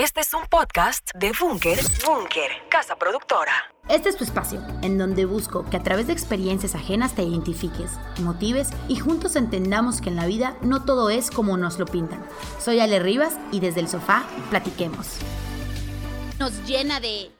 Este es un podcast de Búnker, Búnker, casa productora. Este es tu espacio, en donde busco que a través de experiencias ajenas te identifiques, motives y juntos entendamos que en la vida no todo es como nos lo pintan. Soy Ale Rivas y desde el sofá platiquemos. Nos llena de,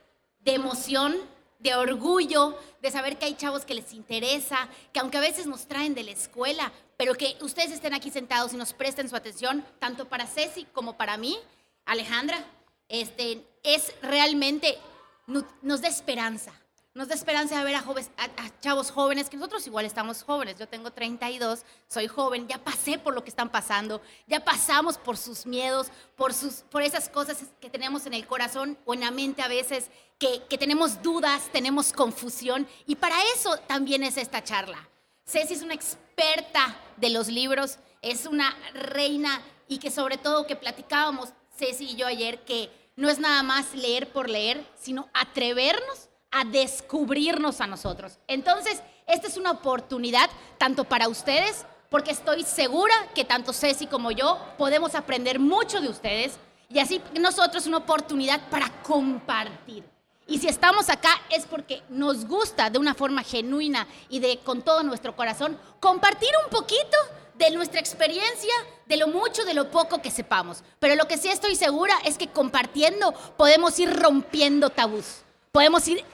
de emoción, de orgullo, de saber que hay chavos que les interesa, que aunque a veces nos traen de la escuela, pero que ustedes estén aquí sentados y nos presten su atención, tanto para Ceci como para mí, Alejandra, este, es realmente, nos da esperanza. Nos da esperanza de ver a, jóvenes, a, chavos jóvenes, que nosotros igual estamos jóvenes. Yo tengo 32, soy joven, ya pasé por lo que están pasando, ya pasamos por sus miedos, por, sus, por esas cosas que tenemos en el corazón o en la mente a veces, que, tenemos dudas, tenemos confusión. Y para eso también es esta charla. Ceci es una experta de los libros, es una reina y que sobre todo que platicábamos Ceci y yo ayer, que no es nada más leer por leer, sino atrevernos a descubrirnos a nosotros. Entonces, esta es una oportunidad tanto para ustedes, porque estoy segura que tanto Ceci como yo podemos aprender mucho de ustedes y así nosotros una oportunidad para compartir. Y si estamos acá es porque nos gusta de una forma genuina y de con todo nuestro corazón compartir un poquito de nuestra experiencia, de lo mucho, de lo poco que sepamos. Pero lo que sí estoy segura es que compartiendo podemos ir rompiendo tabús, podemos ir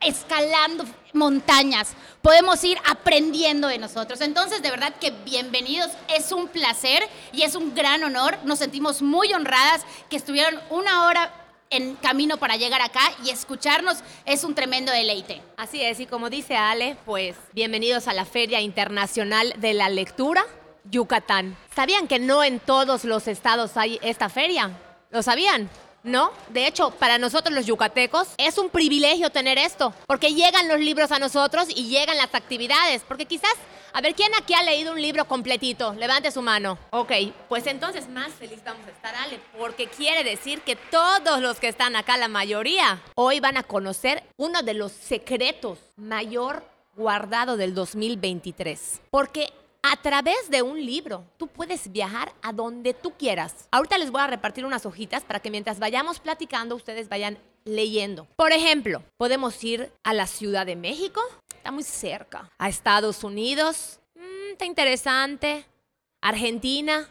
escalando montañas, podemos ir aprendiendo de nosotros. Entonces, de verdad que bienvenidos, es un placer y es un gran honor. Nos sentimos muy honradas que estuvieron una hora en camino para llegar acá y escucharnos es un tremendo deleite. Así es, y como dice Ale, pues bienvenidos a la Feria Internacional de la Lectura. Yucatán. ¿Sabían que no en todos los estados hay esta feria? ¿Lo sabían? ¿No? De hecho, para nosotros los yucatecos es un privilegio tener esto, porque llegan los libros a nosotros y llegan las actividades, porque quizás, a ver, ¿quién aquí ha leído un libro completito? Levante su mano. Ok, pues entonces más feliz vamos a estar, Ale, porque quiere decir que todos los que están acá, la mayoría, hoy van a conocer uno de los secretos mayor guardado del 2023. Porque a través de un libro, tú puedes viajar a donde tú quieras. Ahorita les voy a repartir unas hojitas para que mientras vayamos platicando, ustedes vayan leyendo. Por ejemplo, podemos ir a la Ciudad de México, está muy cerca. A Estados Unidos, mm, está interesante. Argentina,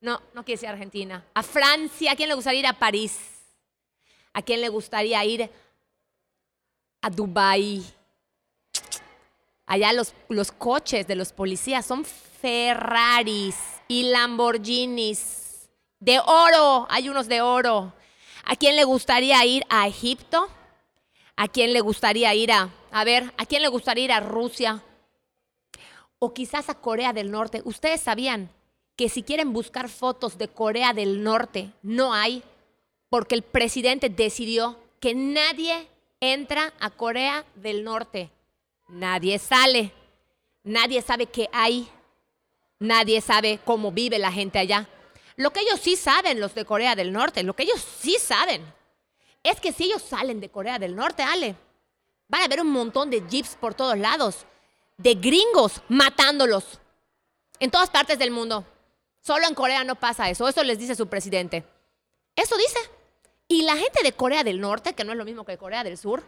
no, no quiere decir Argentina. A Francia, ¿a quién le gustaría ir a París? ¿A quién le gustaría ir a Dubái? Allá los, los coches de los policías son Ferraris y Lamborghinis. De oro, hay unos de oro. ¿A quién le gustaría ir a Egipto? ¿A quién le gustaría ir a, a ver, a quién le gustaría ir a Rusia? O quizás a Corea del Norte. Ustedes sabían que si quieren buscar fotos de Corea del Norte, no hay, porque el presidente decidió que nadie entra a Corea del Norte. Nadie sale. Nadie sabe qué hay. Nadie sabe cómo vive la gente allá. Lo que ellos sí saben, los de Corea del Norte, lo que ellos sí saben, es que si ellos salen de Corea del Norte, Ale, van a ver un montón de jeeps por todos lados, de gringos matándolos, en todas partes del mundo. Solo en Corea no pasa eso, eso les dice su presidente. Eso dice. Y la gente de Corea del Norte, que no es lo mismo que Corea del Sur,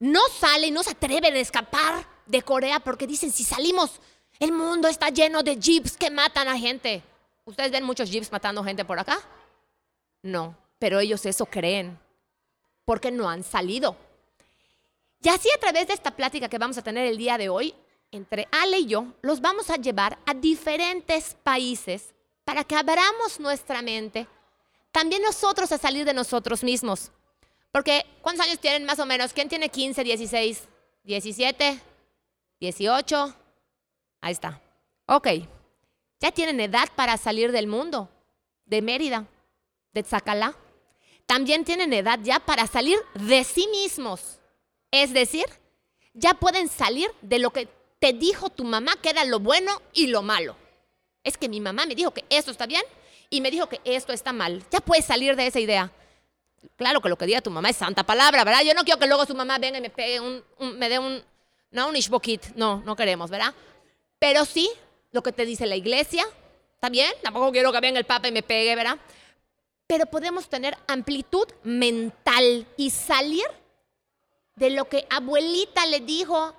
no salen, no se atreven a escapar de Corea porque dicen, si salimos, el mundo está lleno de jeeps que matan a gente. ¿Ustedes ven muchos jeeps matando gente por acá? No, pero ellos eso creen porque no han salido. Y así a través de esta plática que vamos a tener el día de hoy, entre Ale y yo, los vamos a llevar a diferentes países para que abramos nuestra mente, también nosotros a salir de nosotros mismos. Porque, ¿cuántos años tienen más o menos? ¿Quién tiene 15, 16, 17, 18? Ahí está. Ok. Ya tienen edad para salir del mundo, de Mérida, de Zacalá. También tienen edad ya para salir de sí mismos. Es decir, ya pueden salir de lo que te dijo tu mamá que era lo bueno y lo malo. Es que mi mamá me dijo que esto está bien y me dijo que esto está mal. Ya puedes salir de esa idea. Claro que lo que diga tu mamá es santa palabra, ¿verdad? Yo no quiero que luego su mamá venga y me pegue un, me dé un, no un ishbokit, no, no queremos, ¿verdad? Pero sí, lo que te dice la iglesia, ¿está bien? Tampoco quiero que venga el papa y me pegue, ¿verdad? pero podemos tener amplitud mental y salir de lo que abuelita le dijo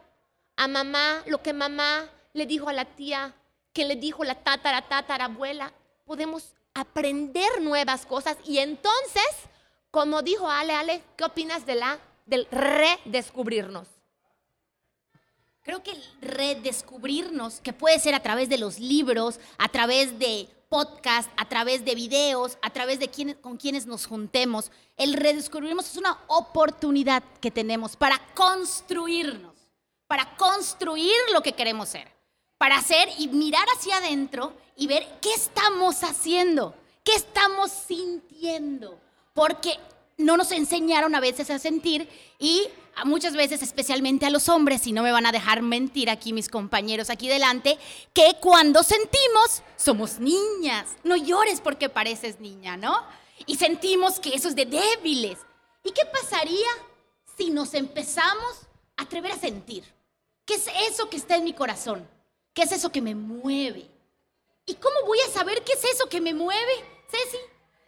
a mamá, lo que mamá le dijo a la tía, que le dijo la tatara, tatara abuela. Podemos aprender nuevas cosas y entonces, como dijo Ale, Ale, ¿qué opinas de la, del redescubrirnos? Creo que el redescubrirnos, que puede ser a través de los libros, a través de podcast, a través de videos, a través de quienes, con quienes nos juntemos, el redescubrirnos es una oportunidad que tenemos para construirnos, para construir lo que queremos ser, para hacer y mirar hacia adentro y ver qué estamos haciendo, qué estamos sintiendo, porque no nos enseñaron a veces a sentir y muchas veces, especialmente a los hombres, y no me van a dejar mentir aquí mis compañeros aquí delante, que cuando sentimos somos niñas. No llores porque pareces niña, ¿no? Y sentimos que eso es de débiles. ¿Y qué pasaría si nos empezamos a atrever a sentir? ¿Qué es eso que está en mi corazón? ¿Qué es eso que me mueve? ¿Y cómo voy a saber qué es eso que me mueve, Ceci?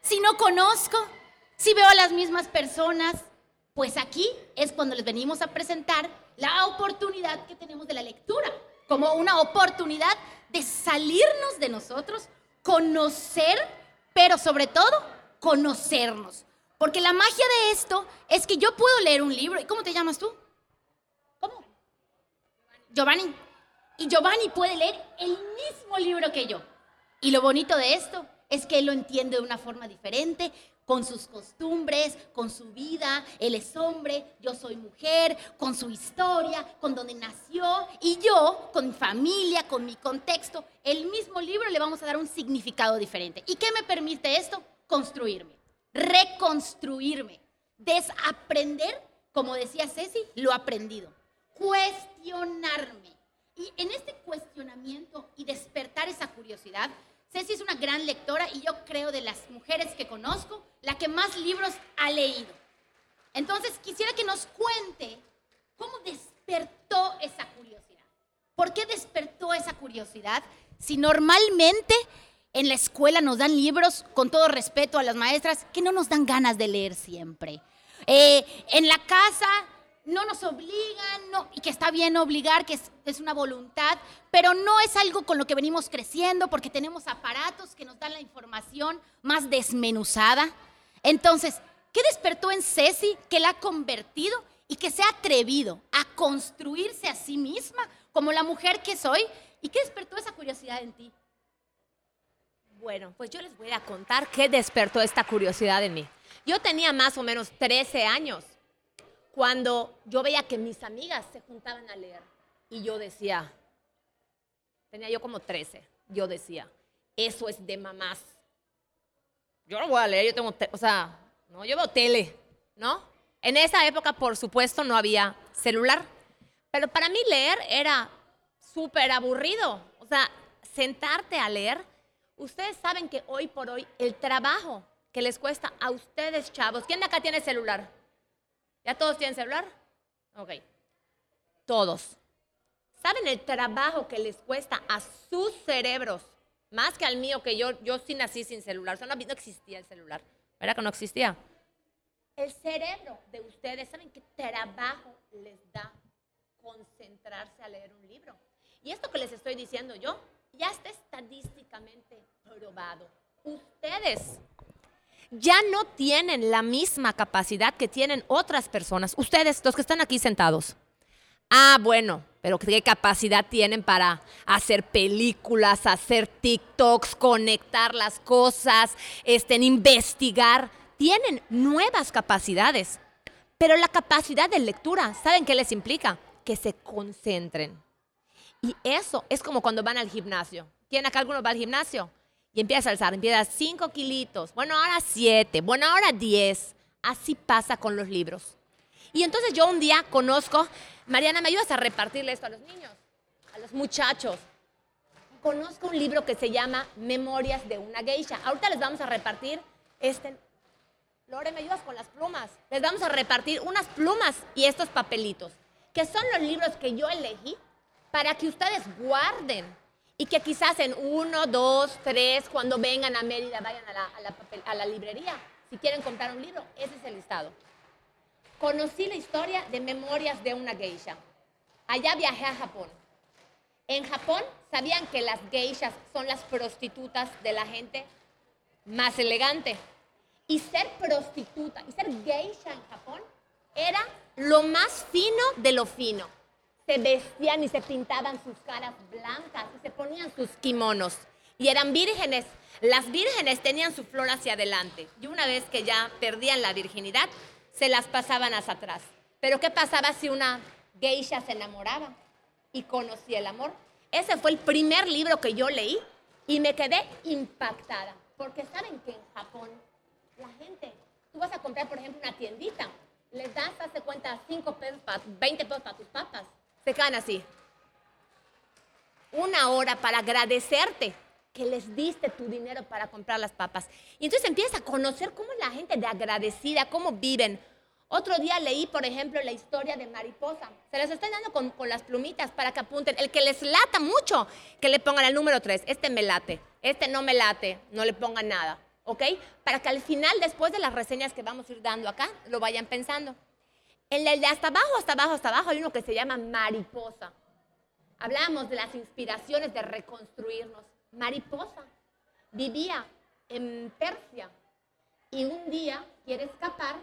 Si no conozco, si veo a las mismas personas, pues aquí es cuando les venimos a presentar la oportunidad que tenemos de la lectura, como una oportunidad de salirnos de nosotros, conocer, pero sobre todo conocernos. Porque la magia de esto es que yo puedo leer un libro. ¿Y cómo te llamas tú? ¿Cómo? Giovanni. Y Giovanni puede leer el mismo libro que yo. Y lo bonito de esto es que él lo entiende de una forma diferente, con sus costumbres, con su vida. Él es hombre, yo soy mujer, con su historia, con donde nació. Y yo, con mi familia, con mi contexto, el mismo libro le vamos a dar un significado diferente. ¿Y qué me permite esto? Construirme, reconstruirme, desaprender, como decía Ceci, lo aprendido, cuestionarme. Y en este cuestionamiento y despertar esa curiosidad, Ceci es una gran lectora y yo creo de las mujeres que conozco, la que más libros ha leído. Entonces quisiera que nos cuente cómo despertó esa curiosidad. ¿Por qué despertó esa curiosidad? Si normalmente en la escuela nos dan libros, con todo respeto a las maestras, que no nos dan ganas de leer siempre. Eh, en la casa no nos obligan, no, y que está bien obligar, que es, es, una voluntad, pero no es algo con lo que venimos creciendo porque tenemos aparatos que nos dan la información más desmenuzada. Entonces, ¿qué despertó en Ceci que la ha convertido y que se ha atrevido a construirse a sí misma como la mujer que soy? ¿Y qué despertó esa curiosidad en ti? Bueno, pues yo les voy a contar qué despertó esta curiosidad en mí. Yo tenía más o menos 13 años cuando yo veía que mis amigas se juntaban a leer y yo decía, tenía yo como 13, yo decía, eso es de mamás. Yo no voy a leer, yo tengo, o sea, no, yo veo tele, ¿no? En esa época, por supuesto, no había celular, pero para mí leer era súper aburrido. O sea, sentarte a leer, ustedes saben que hoy por hoy el trabajo que les cuesta a ustedes, chavos, ¿quién de acá tiene celular? ¿Ya todos tienen celular? Ok. Todos. ¿Saben el trabajo que les cuesta a sus cerebros? Más que al mío, que yo, yo sí nací sin celular. O sea, no, existía el celular. ¿Verdad que no existía? El cerebro de ustedes, ¿saben qué trabajo les da concentrarse a leer un libro? Y esto que les estoy diciendo yo, ya está estadísticamente probado. Ustedes ya no tienen la misma capacidad que tienen otras personas. Ustedes, los que están aquí sentados. Ah, bueno, pero ¿qué capacidad tienen para hacer películas, hacer TikToks, conectar las cosas, este, investigar? Tienen nuevas capacidades. Pero la capacidad de lectura, ¿saben qué les implica? Que se concentren. Y eso es como cuando van al gimnasio. ¿Quién acá alguno va al gimnasio? Y empieza a alzar, empieza 5 kilitos, bueno, ahora 7, bueno, ahora 10. Así pasa con los libros. Y entonces yo un día conozco, Mariana, ¿me ayudas a repartirle esto a los niños? A los muchachos. Conozco un libro que se llama Memorias de una geisha. Ahorita les vamos a repartir este... Lore, ¿me ayudas con las plumas? Les vamos a repartir unas plumas y estos papelitos, que son los libros que yo elegí para que ustedes guarden Y que quizás en uno, dos, tres, cuando vengan a Mérida, vayan a la, a la papel- a la librería. Si quieren comprar un libro, ese es el listado. Conocí la historia de Memorias de una geisha. Allá viajé a Japón. En Japón sabían que las geishas son las prostitutas de la gente más elegante. Y ser prostituta y ser geisha en Japón era lo más fino de lo fino. Se vestían y se pintaban sus caras blancas y se ponían sus kimonos. Y eran vírgenes. Las vírgenes tenían su flor hacia adelante. Y una vez que ya perdían la virginidad, se las pasaban hacia atrás. Pero ¿qué pasaba si una geisha se enamoraba y conocía el amor? Ese fue el primer libro que yo leí y me quedé impactada. Porque saben que en Japón la gente, tú vas a comprar, por ejemplo, una tiendita, les das, hace cuenta, 5 pesos, pa- 20 pesos para tus papas. Se quedan así. Una hora para agradecerte que les diste tu dinero para comprar las papas. Y entonces empiezas a conocer cómo es la gente de agradecida, cómo viven. Otro día leí, por ejemplo, la historia de Mariposa. Se las estoy dando con, con las plumitas para que apunten. El que les lata mucho, que le pongan el número 3. Este me late, este no me late, no le pongan nada. ¿Ok? Para que al final, después de las reseñas que vamos a ir dando acá, lo vayan pensando. En el de hasta abajo, hasta abajo, hasta abajo hay uno que se llama Mariposa. Hablábamos de las inspiraciones de reconstruirnos. Mariposa vivía en Persia y un día quiere escapar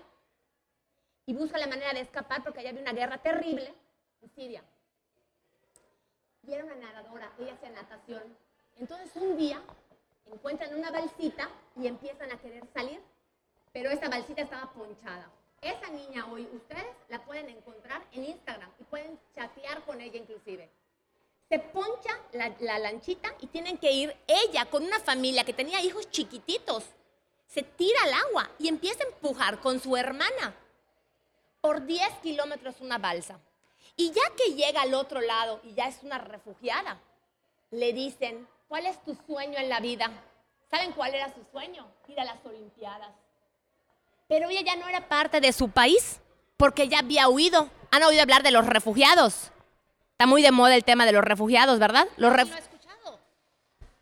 y busca la manera de escapar porque allá había una guerra terrible en Siria. Y era una nadadora, ella hacía natación. Entonces un día encuentran una balsita y empiezan a querer salir, pero esta balsita estaba ponchada. Esa niña hoy ustedes la pueden encontrar en Instagram y pueden chatear con ella inclusive se poncha la, la lanchita y tienen que ir ella con una familia que tenía hijos chiquititos. Se tira al agua y empieza a empujar con su hermana por 10 kilómetros una balsa. Y ya que llega al otro lado y ya es una refugiada, le dicen, ¿cuál es tu sueño en la vida? ¿Saben cuál era su sueño? Ir a las Olimpiadas. Pero ella ya no era parte de su país porque ya había huido. ¿Han oído hablar de los refugiados? Está muy de moda el tema de los refugiados, ¿verdad? Los ref-.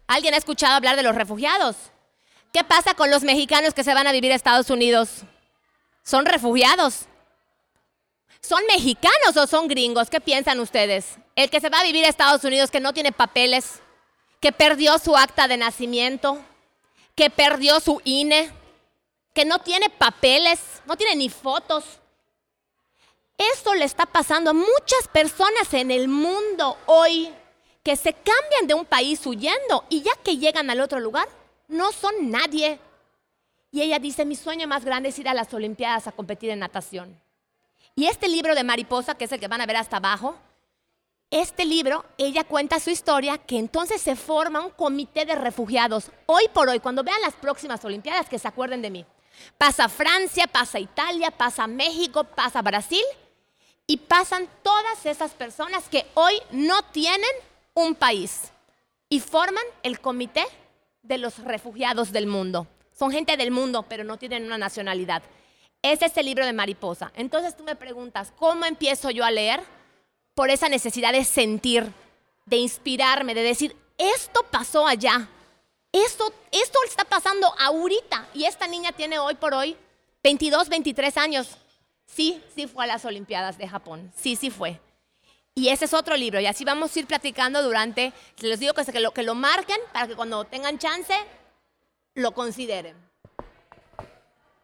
¿Alguien ha escuchado hablar de los refugiados? ¿Qué pasa con los mexicanos que se van a vivir a Estados Unidos? ¿Son refugiados? ¿Son mexicanos o son gringos? ¿Qué piensan ustedes? El que se va a vivir a Estados Unidos que no tiene papeles, que perdió su acta de nacimiento, que perdió su INE, que no tiene papeles, no tiene ni fotos. Esto le está pasando a muchas personas en el mundo hoy que se cambian de un país huyendo y ya que llegan al otro lugar, no son nadie. Y ella dice, mi sueño más grande es ir a las Olimpiadas a competir en natación. Y este libro de Mariposa, que es el que van a ver hasta abajo, este libro, ella cuenta su historia, que entonces se forma un comité de refugiados. Hoy por hoy, cuando vean las próximas Olimpiadas, que se acuerden de mí. Pasa Francia, pasa Italia, pasa México, pasa Brasil y pasan todas esas personas que hoy no tienen un país y forman el comité de los refugiados del mundo. Son gente del mundo, pero no tienen una nacionalidad. Ese es el libro de Mariposa. Entonces tú me preguntas, ¿cómo empiezo yo a leer? Por esa necesidad de sentir, de inspirarme, de decir, esto pasó allá. Esto, esto está pasando ahorita. Y esta niña tiene hoy por hoy 22, 23 años. Sí, sí fue a las Olimpiadas de Japón. Sí, sí fue. Y ese es otro libro. Y así vamos a ir platicando durante, les digo que, lo, que lo marquen para que cuando tengan chance lo consideren.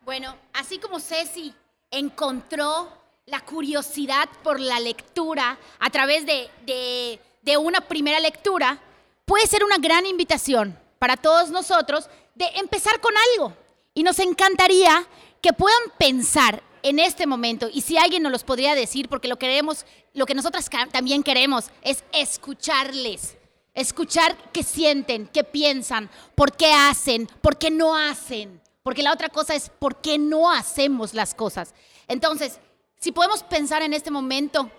Bueno, así como Ceci encontró la curiosidad por la lectura a través de, de- de una primera lectura, puede ser una gran invitación para todos nosotros de empezar con algo. Y nos encantaría que puedan pensar en este momento, y si alguien nos los podría decir, porque lo queremos, lo que nosotras también queremos es escucharles. Escuchar qué sienten, qué piensan, por qué hacen, por qué no hacen. Porque la otra cosa es por qué no hacemos las cosas. Entonces, si podemos pensar en este momento,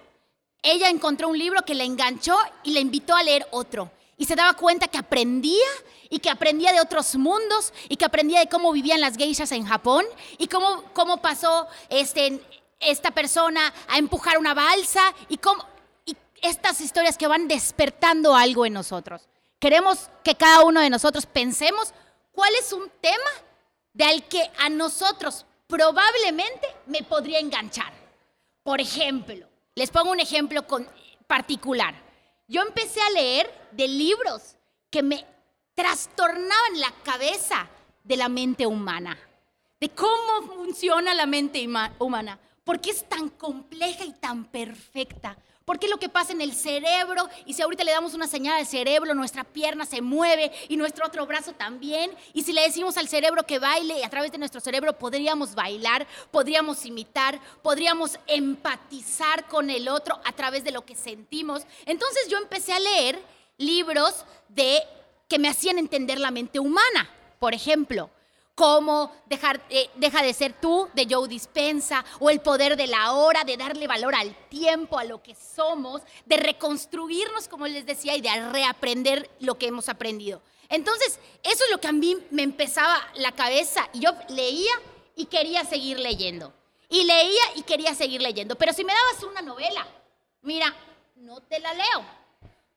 ella encontró un libro que la enganchó y le invitó a leer otro. Y se daba cuenta que aprendía y que aprendía de otros mundos y que aprendía de cómo vivían las geishas en Japón y cómo, cómo pasó este, esta persona a empujar una balsa y cómo y estas historias que van despertando algo en nosotros. Queremos que cada uno de nosotros pensemos cuál es un tema del que a nosotros probablemente me podría enganchar. Por ejemplo, les pongo un ejemplo con, particular. Yo empecé a leer de libros que me trastornaban la cabeza de la mente humana, de cómo funciona la mente humana, por qué es tan compleja y tan perfecta, por qué lo que pasa en el cerebro, y si ahorita le damos una señal al cerebro, nuestra pierna se mueve y nuestro otro brazo también, y si le decimos al cerebro que baile, y a través de nuestro cerebro podríamos bailar, podríamos imitar, podríamos empatizar con el otro a través de lo que sentimos. Entonces yo empecé a leer libros de que me hacían entender la mente humana. Por ejemplo, cómo dejar, eh, deja de ser tú, de Joe Dispensa, o el poder de la hora, de darle valor al tiempo, a lo que somos, de reconstruirnos, como les decía, y de reaprender lo que hemos aprendido. Entonces, eso es lo que a mí me empezaba la cabeza, y yo leía y quería seguir leyendo. Y leía y quería seguir leyendo. Pero si me dabas una novela, mira, no te la leo.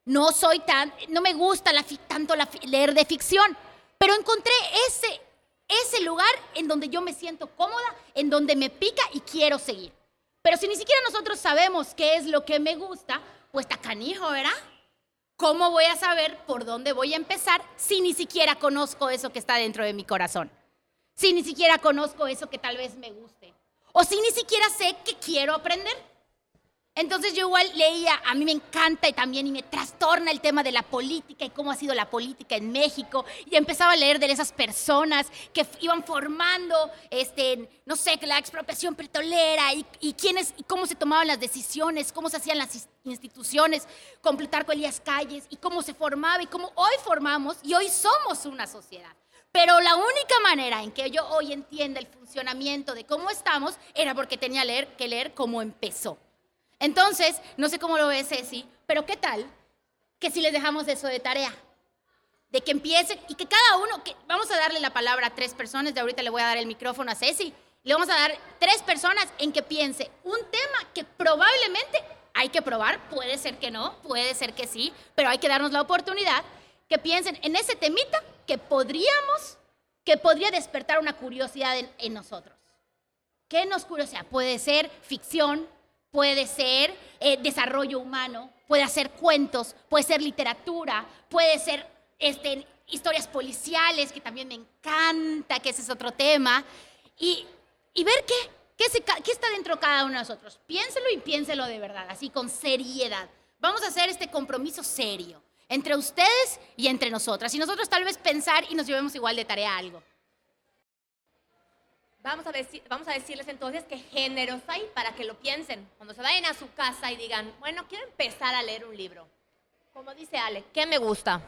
No soy tan, no me gusta la, tanto la, leer de ficción, pero encontré ese, ese lugar en donde yo me siento cómoda, en donde me pica y quiero seguir. Pero si ni siquiera nosotros sabemos qué es lo que me gusta, pues está canijo, ¿verdad? ¿Cómo voy a saber por dónde voy a empezar si ni siquiera conozco eso que está dentro de mi corazón? Si ni siquiera conozco eso que tal vez me guste. O si ni siquiera sé qué quiero aprender. Entonces yo igual leía, a mí me encanta y también y me trastorna el tema de la política y cómo ha sido la política en México y empezaba a leer de esas personas que iban formando, este, no sé, la expropiación petrolera y, y quiénes y cómo se tomaban las decisiones, cómo se hacían las instituciones, con Elías Calles y cómo se formaba y cómo hoy formamos y hoy somos una sociedad. Pero la única manera en que yo hoy entienda el funcionamiento de cómo estamos era porque tenía leer, que leer cómo empezó. Entonces, no sé cómo lo ve Ceci, pero ¿qué tal que si les dejamos eso de tarea? De que empiecen y que cada uno, que vamos a darle la palabra a tres personas, de ahorita le voy a dar el micrófono a Ceci, le vamos a dar tres personas en que piense un tema que probablemente hay que probar, puede ser que no, puede ser que sí, pero hay que darnos la oportunidad, que piensen en ese temita que podríamos, que podría despertar una curiosidad en, en nosotros. ¿Qué nos curiosidad? Puede ser ficción, puede ser eh, desarrollo humano, puede ser cuentos, puede ser literatura, puede ser este, historias policiales, que también me encanta, que ese es otro tema, y, ver qué, qué, qué está dentro de cada uno de nosotros. Piénselo y piénselo de verdad, así con seriedad. Vamos a hacer este compromiso serio entre ustedes y entre nosotras. Y nosotros tal vez pensar y nos llevemos igual de tarea algo. Vamos a, decir, vamos a decirles entonces qué géneros hay para que lo piensen. Cuando se vayan a su casa y digan, bueno, quiero empezar a leer un libro. Como dice Ale, ¿qué me gusta?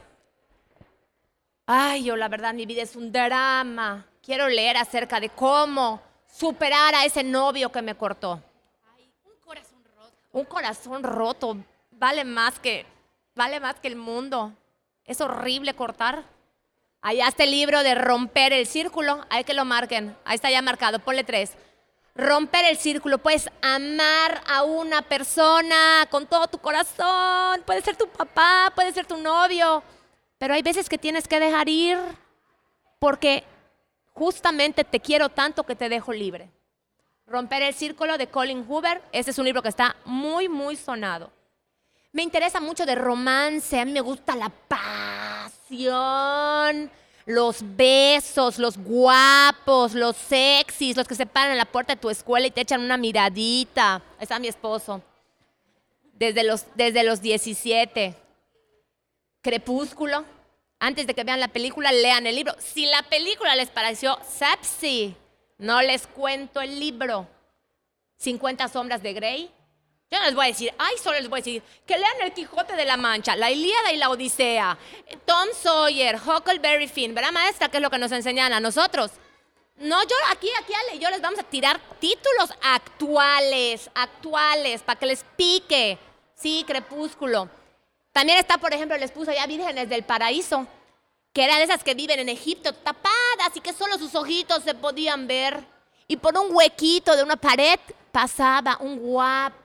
Ay, yo la verdad mi vida es un drama. Quiero leer acerca de cómo superar a ese novio que me cortó. Ay, un corazón roto. Un corazón roto vale más que vale más que el mundo. Es horrible cortar. Allá está el libro de romper el círculo. Hay que lo marquen. Ahí está ya marcado. Ponle tres. Romper el círculo. Puedes amar a una persona con todo tu corazón. Puede ser tu papá, puede ser tu novio. Pero hay veces que tienes que dejar ir porque justamente te quiero tanto que te dejo libre. Romper el círculo de Colin Hoover. Ese es un libro que está muy, muy sonado. Me interesa mucho de romance. A mí me gusta la paz los besos, los guapos, los sexys, los que se paran en la puerta de tu escuela y te echan una miradita. Ahí está mi esposo. Desde los, desde los 17. Crepúsculo. Antes de que vean la película, lean el libro. Si la película les pareció sepsi, no les cuento el libro. 50 sombras de Grey. Yo no les voy a decir, ay, solo les voy a decir que lean El Quijote de la Mancha, La Ilíada y la Odisea, Tom Sawyer, Huckleberry Finn, ¿verdad, maestra? ¿Qué es lo que nos enseñan a nosotros? No, yo aquí, aquí, Ale, yo les vamos a tirar títulos actuales, actuales, para que les pique. Sí, Crepúsculo. También está, por ejemplo, les puso ya Vírgenes del Paraíso, que eran esas que viven en Egipto tapadas y que solo sus ojitos se podían ver. Y por un huequito de una pared pasaba un guapo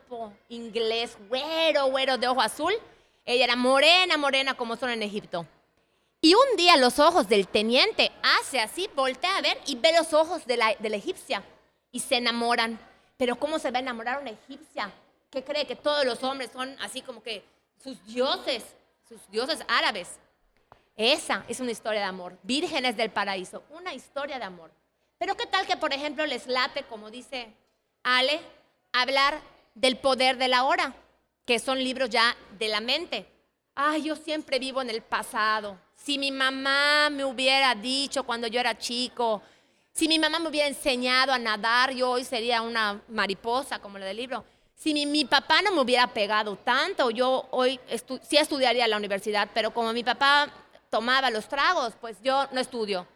inglés, güero, güero de ojo azul. Ella era morena, morena como son en Egipto. Y un día los ojos del teniente hace así, voltea a ver y ve los ojos de la, de la egipcia y se enamoran. Pero ¿cómo se va a enamorar una egipcia? ¿Qué cree que todos los hombres son así como que sus dioses, sus dioses árabes? Esa es una historia de amor. Vírgenes del paraíso, una historia de amor. Pero ¿qué tal que, por ejemplo, les late, como dice Ale, hablar del poder de la hora, que son libros ya de la mente? Ay, yo siempre vivo en el pasado. Si mi mamá me hubiera dicho cuando yo era chico, si mi mamá me hubiera enseñado a nadar, yo hoy sería una mariposa, como la del libro. Si mi, papá no me hubiera pegado tanto, yo hoy sí estudiaría en la universidad, pero como mi papá tomaba los tragos, pues yo no estudio.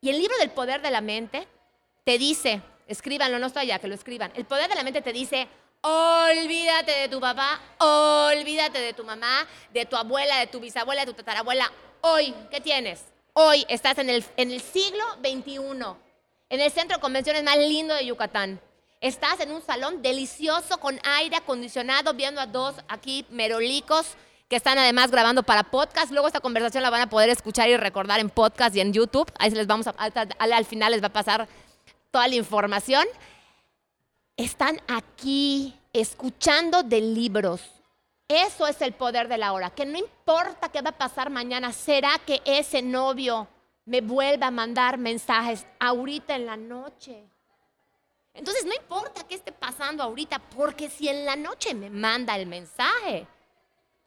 Y el libro del poder de la mente te dice, escríbanlo, no estoy allá, que lo escriban. El poder de la mente te dice, olvídate de tu papá, olvídate de tu mamá, de tu abuela, de tu bisabuela, de tu tatarabuela. Hoy, ¿qué tienes? Hoy estás en el, en el siglo XXI, en el centro de convenciones más lindo de Yucatán. Estás en un salón delicioso con aire acondicionado, viendo a dos aquí merolicos que están además grabando para podcast. Luego esta conversación la van a poder escuchar y recordar en podcast y en YouTube. Ahí les vamos a, al final les va a pasar toda la información. Están aquí escuchando de libros. Eso es el poder de la hora, que no importa qué va a pasar mañana, será que ese novio me vuelva a mandar mensajes ahorita en la noche. Entonces no importa qué esté pasando ahorita, porque si en la noche me manda el mensaje,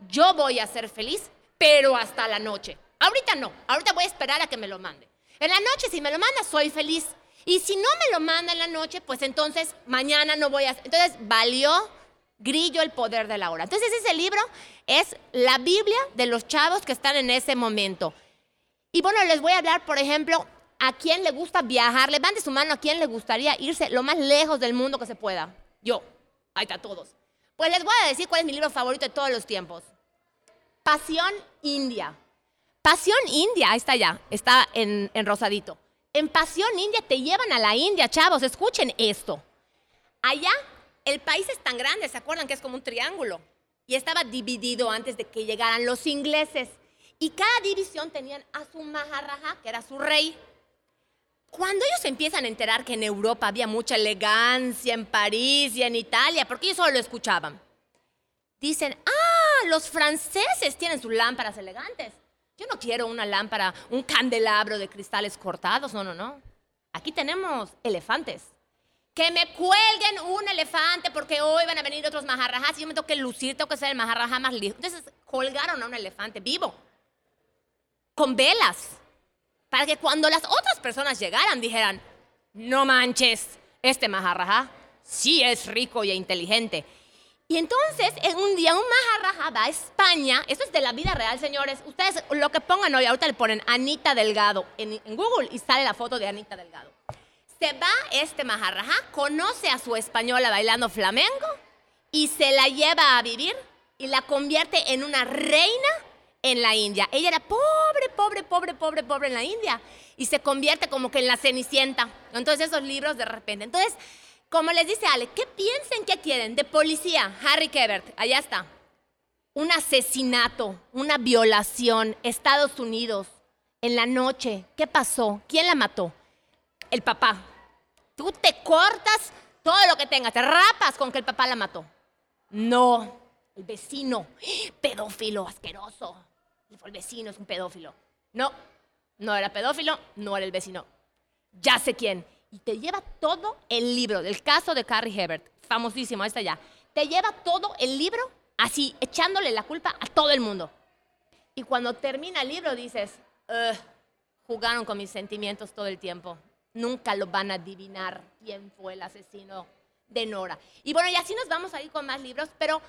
yo voy a ser feliz, pero hasta la noche. Ahorita no, ahorita voy a esperar a que me lo mande. En la noche, si me lo manda, soy feliz. Y si no me lo manda en la noche, pues entonces mañana no voy a... Entonces, valió Grillo, el poder de la hora. Entonces, ese libro es la Biblia de los chavos que están en ese momento. Y bueno, les voy a hablar, por ejemplo, a quién le gusta viajar. Levante su mano a quién le gustaría irse lo más lejos del mundo que se pueda. Yo. Ahí está, todos. Pues les voy a decir cuál es mi libro favorito de todos los tiempos. Pasión India. Pasión India, ahí está ya, está en, en rosadito. En Pasión India te llevan a la India, chavos, escuchen esto. Allá el país es tan grande, ¿se acuerdan que es como un triángulo? Y estaba dividido antes de que llegaran los ingleses. Y cada división tenían a su Maharaja, que era su rey. Cuando ellos empiezan a enterar que en Europa había mucha elegancia, en París y en Italia, porque ellos solo lo escuchaban, dicen, ah, los franceses tienen sus lámparas elegantes. Yo no quiero una lámpara, un candelabro de cristales cortados, no, no, no. Aquí tenemos elefantes. Que me cuelguen un elefante porque hoy van a venir otros majarrajas y yo me tengo que lucir, tengo que ser el majarraja más lindo. Entonces colgaron a un elefante vivo, con velas para que cuando las otras personas llegaran dijeran, no manches, este maharajá sí es rico y inteligente. Y entonces, en un día, un maharajá va a España. Esto es de la vida real, señores. Ustedes lo que pongan hoy, ahorita le ponen Anita Delgado en, Google y sale la foto de Anita Delgado. Se va este maharajá, conoce a su española bailando flamenco y se la lleva a vivir y la convierte en una reina en la India. Ella era pobre, pobre, pobre, pobre, pobre en la India y se convierte como que en la cenicienta. Entonces esos libros de repente. Entonces, como les dice Ale, ¿qué piensen que quieren? De policía, Harry Kebert, allá está. Un asesinato, una violación, Estados Unidos, en la noche. ¿Qué pasó? ¿Quién la mató? El papá. Tú te cortas todo lo que tengas, te rapas con que el papá la mató. No, el vecino, pedófilo, asqueroso el vecino es un pedófilo. No, no era pedófilo, no era el vecino. Ya sé quién. Y te lleva todo el libro del caso de Carrie Hebert, famosísimo, está ya. Te lleva todo el libro así, echándole la culpa a todo el mundo. Y cuando termina el libro dices, jugaron con mis sentimientos todo el tiempo. Nunca lo van a adivinar quién fue el asesino de Nora. Y bueno, y así nos vamos a ir con más libros, pero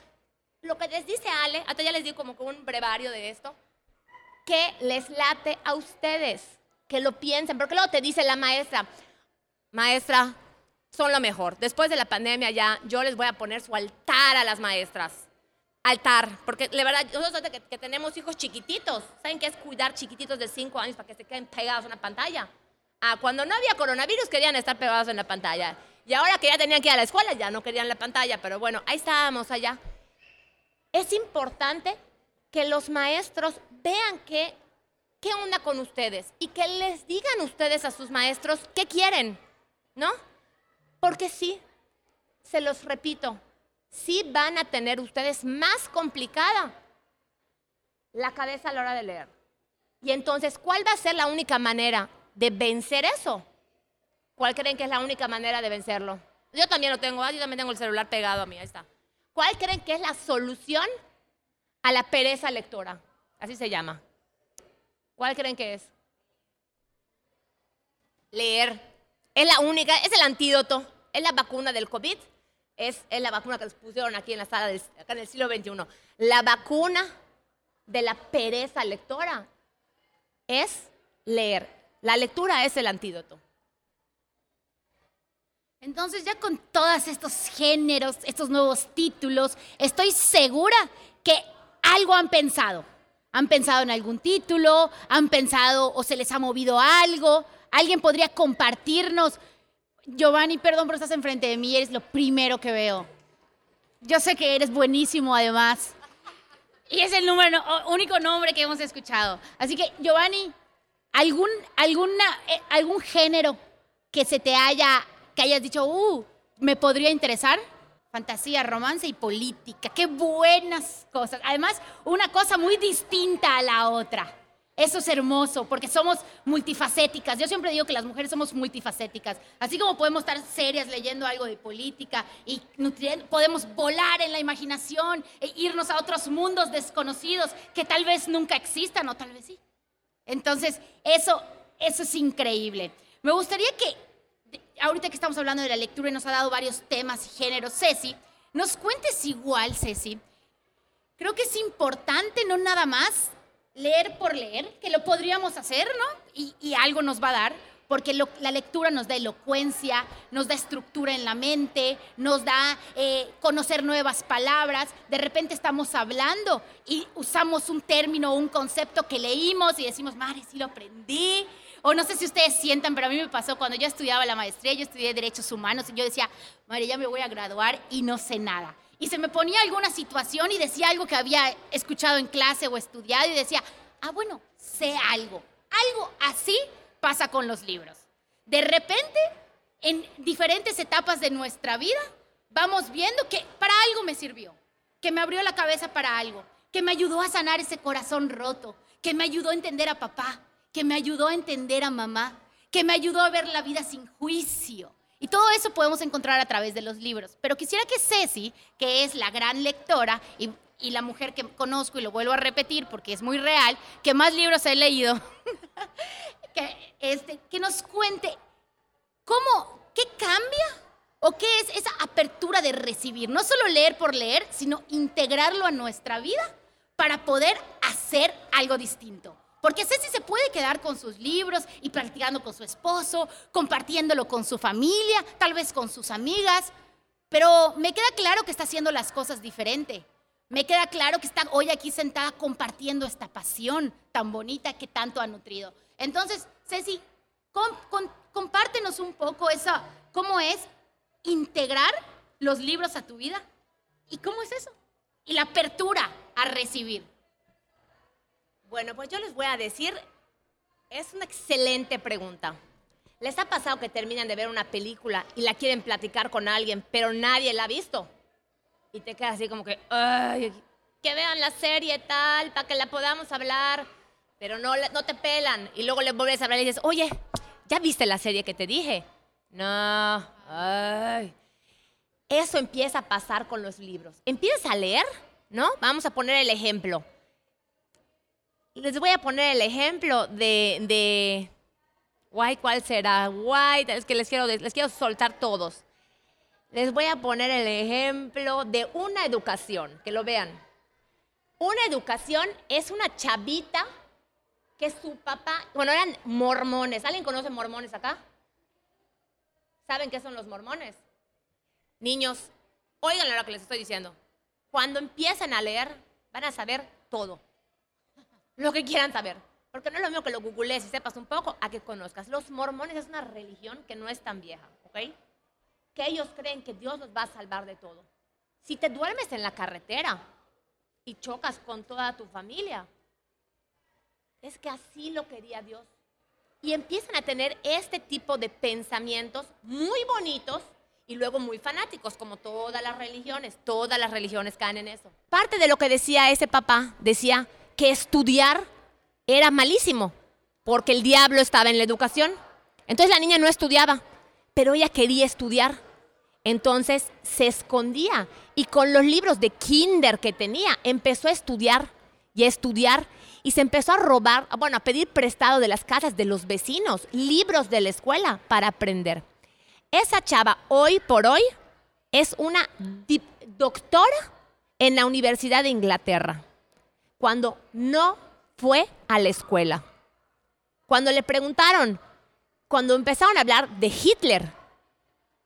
lo que les dice Ale, hasta ya les digo como un brevario de esto, que les late a ustedes, que lo piensen, porque luego te dice la maestra, maestra, son lo mejor. Después de la pandemia ya yo les voy a poner su altar a las maestras. Altar, porque la verdad, nosotros que, que tenemos hijos chiquititos, ¿saben qué es cuidar chiquititos de 5 años para que se queden pegados a una pantalla? Ah, cuando no había coronavirus querían estar pegados en la pantalla. Y ahora que ya tenían que ir a la escuela, ya no querían la pantalla, pero bueno, ahí estábamos allá. Es importante que los maestros vean que ¿qué onda con ustedes? Y que les digan ustedes a sus maestros qué quieren, ¿no? Porque sí, se los repito, sí van a tener ustedes más complicada la cabeza a la hora de leer. Y entonces, ¿cuál va a ser la única manera de vencer eso? ¿Cuál creen que es la única manera de vencerlo? Yo también lo tengo, ah, yo también tengo el celular pegado a mí, ahí está. ¿Cuál creen que es la solución a la pereza lectora? Así se llama. ¿Cuál creen que es? Leer. Es la única, es el antídoto, es la vacuna del COVID, es, la vacuna que les pusieron aquí en la sala, del, en el siglo XXI. La vacuna de la pereza lectora es leer. La lectura es el antídoto. Entonces ya con todos estos géneros, estos nuevos títulos, estoy segura que algo han pensado. Han pensado en algún título, han pensado o se les ha movido algo. Alguien podría compartirnos. Giovanni, perdón, pero estás enfrente de mí, eres lo primero que veo. Yo sé que eres buenísimo además. Y es el único nombre que hemos escuchado. Así que, Giovanni, ¿algún, alguna, eh, algún género que se te haya, que hayas dicho, uh, me podría interesar? Fantasía, romance y política. Qué buenas cosas. Además, una cosa muy distinta a la otra. Eso es hermoso porque somos multifacéticas. Yo siempre digo que las mujeres somos multifacéticas. Así como podemos estar serias leyendo algo de política y podemos volar en la imaginación e irnos a otros mundos desconocidos que tal vez nunca existan o tal vez sí. Entonces, eso, eso es increíble. Me gustaría que, ahorita que estamos hablando de la lectura y nos ha dado varios temas y géneros, Ceci, nos cuentes igual, Ceci. Creo que es importante no nada más leer por leer, que lo podríamos hacer, ¿no? Y, algo nos va a dar, porque la lectura nos da elocuencia, nos da estructura en la mente, nos da eh, conocer nuevas palabras. De repente estamos hablando y usamos un término o un concepto que leímos y decimos, madre, sí lo aprendí. O no sé si ustedes sientan, pero a mí me pasó cuando yo estudiaba la maestría, yo estudié Derechos Humanos y yo decía, madre, ya me voy a graduar y no sé nada y se me ponía alguna situación y decía algo que había escuchado en clase o estudiado y decía, ah, bueno, sé algo. Algo así pasa con los libros. De repente, en diferentes etapas de nuestra vida, vamos viendo que para algo me sirvió, que me abrió la cabeza para algo, que me ayudó a sanar ese corazón roto, que me ayudó a entender a papá, que me ayudó a entender a mamá, que me ayudó a ver la vida sin juicio, y todo eso podemos encontrar a través de los libros. Pero quisiera que Ceci, que es la gran lectora y, la mujer que conozco, y lo vuelvo a repetir porque es muy real, que más libros he leído, que, este, que nos cuente cómo, qué cambia o qué es esa apertura de recibir. No solo leer por leer, sino integrarlo a nuestra vida para poder hacer algo distinto. Porque Ceci se puede quedar con sus libros y practicando con su esposo, compartiéndolo con su familia, tal vez con sus amigas, pero me queda claro que está haciendo las cosas diferente. Me queda claro que está hoy aquí sentada compartiendo esta pasión tan bonita que tanto ha nutrido. Entonces, Ceci, compártenos un poco esa, cómo es integrar los libros a tu vida y cómo es eso. Y la apertura a recibir. Bueno, pues yo les voy a decir, es una excelente pregunta. ¿Les ha pasado que terminan de ver una película y la quieren platicar con alguien, pero nadie la ha visto? Y te quedas así como que, ay, que vean la serie tal, para que la podamos hablar, pero no, no te pelan. Y luego le vuelves a hablar y dices, oye, ¿ya viste la serie que te dije? No, ay. Eso empieza a pasar con los libros. Empiezas a leer, ¿no? Vamos a poner el ejemplo les voy a poner el ejemplo de, de guay, ¿cuál será? Guay, es que les quiero, les quiero soltar todos. Les voy a poner el ejemplo de una educación, que lo vean. Una educación es una chavita que su papá, bueno, eran mormones. ¿Alguien conoce mormones acá? ¿Saben qué son los mormones? Niños, oigan lo que les estoy diciendo. Cuando empiecen a leer, van a saber todo lo que quieran saber. Porque no es lo mismo que lo googlees y sepas un poco a que conozcas. Los mormones es una religión que no es tan vieja, ¿ok? Que ellos creen que Dios los va a salvar de todo. Si te duermes en la carretera y chocas con toda tu familia, es que así lo quería Dios. Y empiezan a tener este tipo de pensamientos muy bonitos y luego muy fanáticos, como todas las religiones. Todas las religiones caen en eso. Parte de lo que decía ese papá, decía que estudiar era malísimo, porque el diablo estaba en la educación. Entonces la niña no estudiaba, pero ella quería estudiar. Entonces se escondía y con los libros de kinder que tenía empezó a estudiar y a estudiar y se empezó a robar, bueno, a pedir prestado de las casas de los vecinos, libros de la escuela para aprender. Esa chava hoy por hoy es una doctora en la Universidad de Inglaterra, cuando no fue a la escuela. Cuando le preguntaron, cuando empezaron a hablar de Hitler,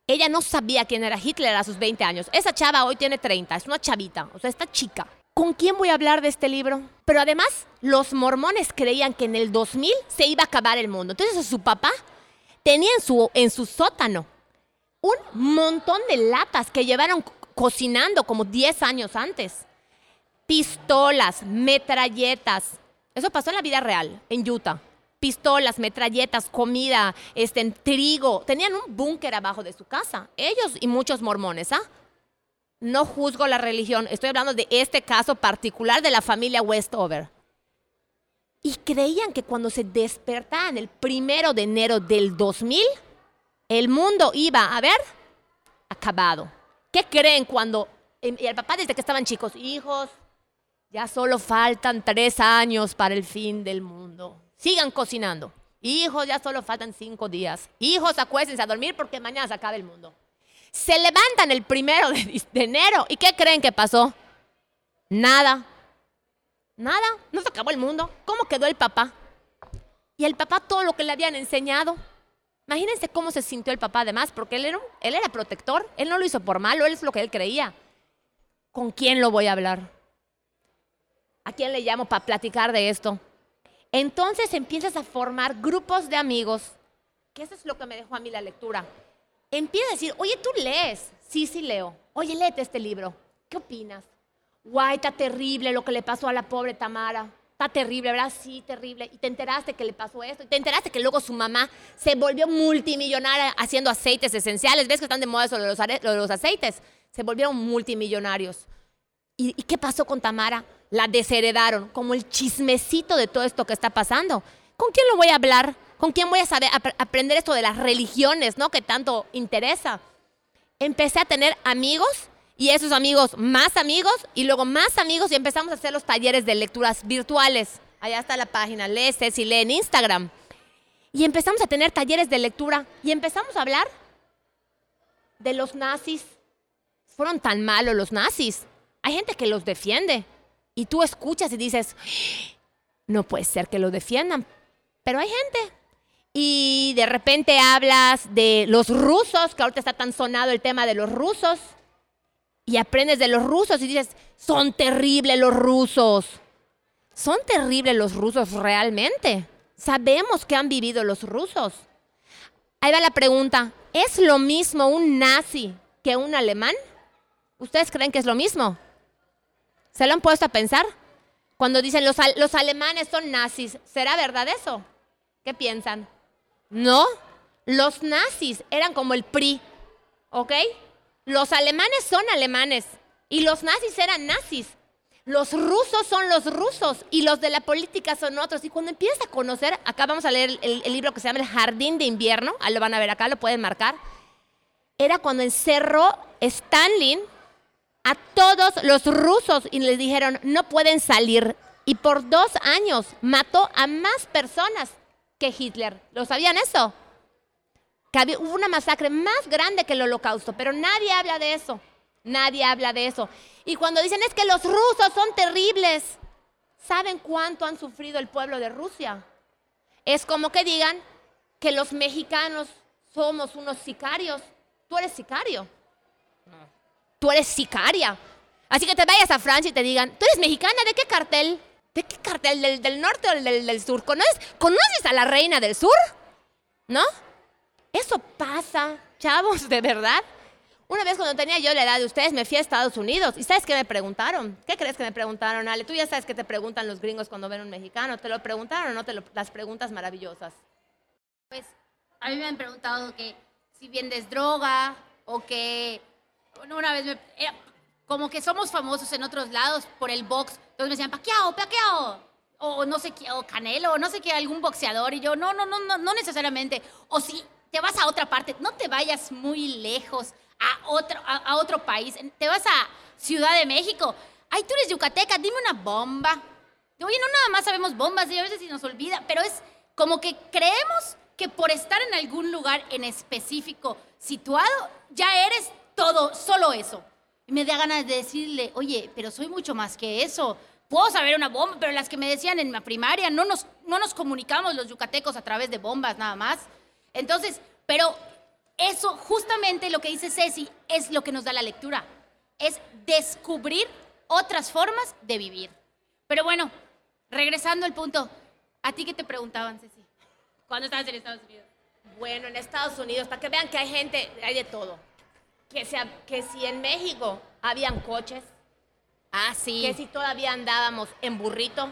ella no sabía quién era Hitler a sus 20 años. Esa chava hoy tiene 30, es una chavita, o sea, está chica. ¿Con quién voy a hablar de este libro? Pero además, los mormones creían que en el 2000 se iba a acabar el mundo. Entonces su papá tenía en su, en su sótano un montón de latas que llevaron cocinando como 10 años antes. Pistolas, metralletas. Eso pasó en la vida real, en Utah pistolas, metralletas, comida, este, trigo. Tenían un búnker abajo de su casa. Ellos y muchos mormones, ¿ah? No juzgo la religión, estoy hablando de este caso particular de la familia Westover. Y creían que cuando se despertaban el primero de enero del 2000, el mundo iba a ver acabado. ¿Qué creen cuando em, y el papá desde que estaban chicos, hijos, ya solo faltan tres años para el fin del mundo? Sigan cocinando. Hijos, ya solo faltan cinco días. Hijos, acuéstense a dormir porque mañana se acaba el mundo. Se levantan el primero de, enero. ¿Y qué creen que pasó? Nada. Nada. No se acabó el mundo. ¿Cómo quedó el papá? Y el papá todo lo que le habían enseñado. Imagínense cómo se sintió el papá además, porque él era, él era protector. Él no lo hizo por malo, él es lo que él creía. ¿Con quién lo voy a hablar? ¿A quién le llamo para platicar de esto? Entonces empiezas a formar grupos de amigos, que eso es lo que me dejó a mí la lectura. Empieza a decir, oye, tú lees. Sí, sí leo. Oye, léete este libro. ¿Qué opinas? Guay, está terrible lo que le pasó a la pobre Tamara. Está terrible, ¿verdad? Sí, terrible. Y te enteraste que le pasó esto. Y te enteraste que luego su mamá se volvió multimillonaria haciendo aceites esenciales. ¿Ves que están de moda sobre los, los aceites? Se volvieron multimillonarios. ¿Y, qué pasó con Tamara? La desheredaron, como el chismecito de todo esto que está pasando. ¿Con quién lo voy a hablar? ¿Con quién voy a saber aprender esto de las religiones, no? Que tanto interesa. Empecé a tener amigos y esos amigos más amigos y luego más amigos y empezamos a hacer los talleres de lecturas virtuales. Allá está la página, lee Ceci, lee en Instagram. Y empezamos a tener talleres de lectura y empezamos a hablar de los nazis. Fueron tan malos los nazis. Hay gente que los defiende y tú escuchas y dices, no puede ser que lo defiendan, pero hay gente. Y de repente hablas de los rusos, que ahorita está tan sonado el tema de los rusos, y aprendes de los rusos y dices, son terribles los rusos. Son terribles los rusos realmente. Sabemos que han vivido los rusos. Ahí va la pregunta, ¿es lo mismo un nazi que un alemán? ¿Ustedes creen que es lo mismo? ¿Se lo han puesto a pensar? Cuando dicen los, alemanes son nazis, ¿será verdad eso? ¿Qué piensan? No, los nazis eran como el PRI, ¿ok? Los alemanes son alemanes y los nazis eran nazis. Los rusos son los rusos y los de la política son otros. Y cuando empiezas a conocer, acá vamos a leer el, el libro que se llama El Jardín de Invierno, ahí lo van a ver acá, lo pueden marcar. Era cuando encerró Stalin a todos los rusos y les dijeron, no pueden salir. Y por dos años mató a más personas que Hitler. ¿Lo sabían eso? Que hubo una masacre más grande que el holocausto, pero nadie habla de eso. Nadie habla de eso. Y cuando dicen es que los rusos son terribles, ¿saben cuánto han sufrido el pueblo de Rusia? Es como que digan que los mexicanos somos unos sicarios. Tú eres sicario tú eres sicaria. Así que te vayas a Francia y te digan, ¿tú eres mexicana? ¿De qué cartel? ¿De qué cartel? ¿Del, norte o del, del sur? ¿Conoces, ¿Conoces a la reina del sur? ¿No? Eso pasa, chavos, de verdad. Una vez cuando tenía yo la edad de ustedes, me fui a Estados Unidos. ¿Y sabes qué me preguntaron? ¿Qué crees que me preguntaron, Ale? Tú ya sabes que te preguntan los gringos cuando ven un mexicano. ¿Te lo preguntaron o no? Te las preguntas maravillosas. Pues a mí me han preguntado que si vendes droga o que una vez me eh, como que somos famosos en otros lados por el box. Entonces me decían, "Paquiao, Paquiao." O no sé qué, o Canelo, o no sé qué, algún boxeador. Y yo, no, no, no, no, no necesariamente. O si te vas a otra parte, no te vayas muy lejos a otro, a, a otro país. Te vas a Ciudad de México. Ay, tú eres yucateca, dime una bomba. Oye, no nada más sabemos bombas y a veces se nos olvida, pero es como que creemos que por estar en algún lugar en específico situado, ya eres todo, solo eso. Y me da ganas de decirle, oye, pero soy mucho más que eso. Puedo saber una bomba, pero las que me decían en la primaria, no nos, no nos comunicamos los yucatecos a través de bombas nada más. Entonces, pero eso justamente lo que dice Ceci es lo que nos da la lectura. Es descubrir otras formas de vivir. Pero bueno, regresando al punto, ¿a ti qué te preguntaban, Ceci? Cuando estabas en Estados Unidos. Bueno, en Estados Unidos, para que vean que hay gente, hay de todo. Que, sea, que si en México habían coches, Ah, sí. que si todavía andábamos en burrito.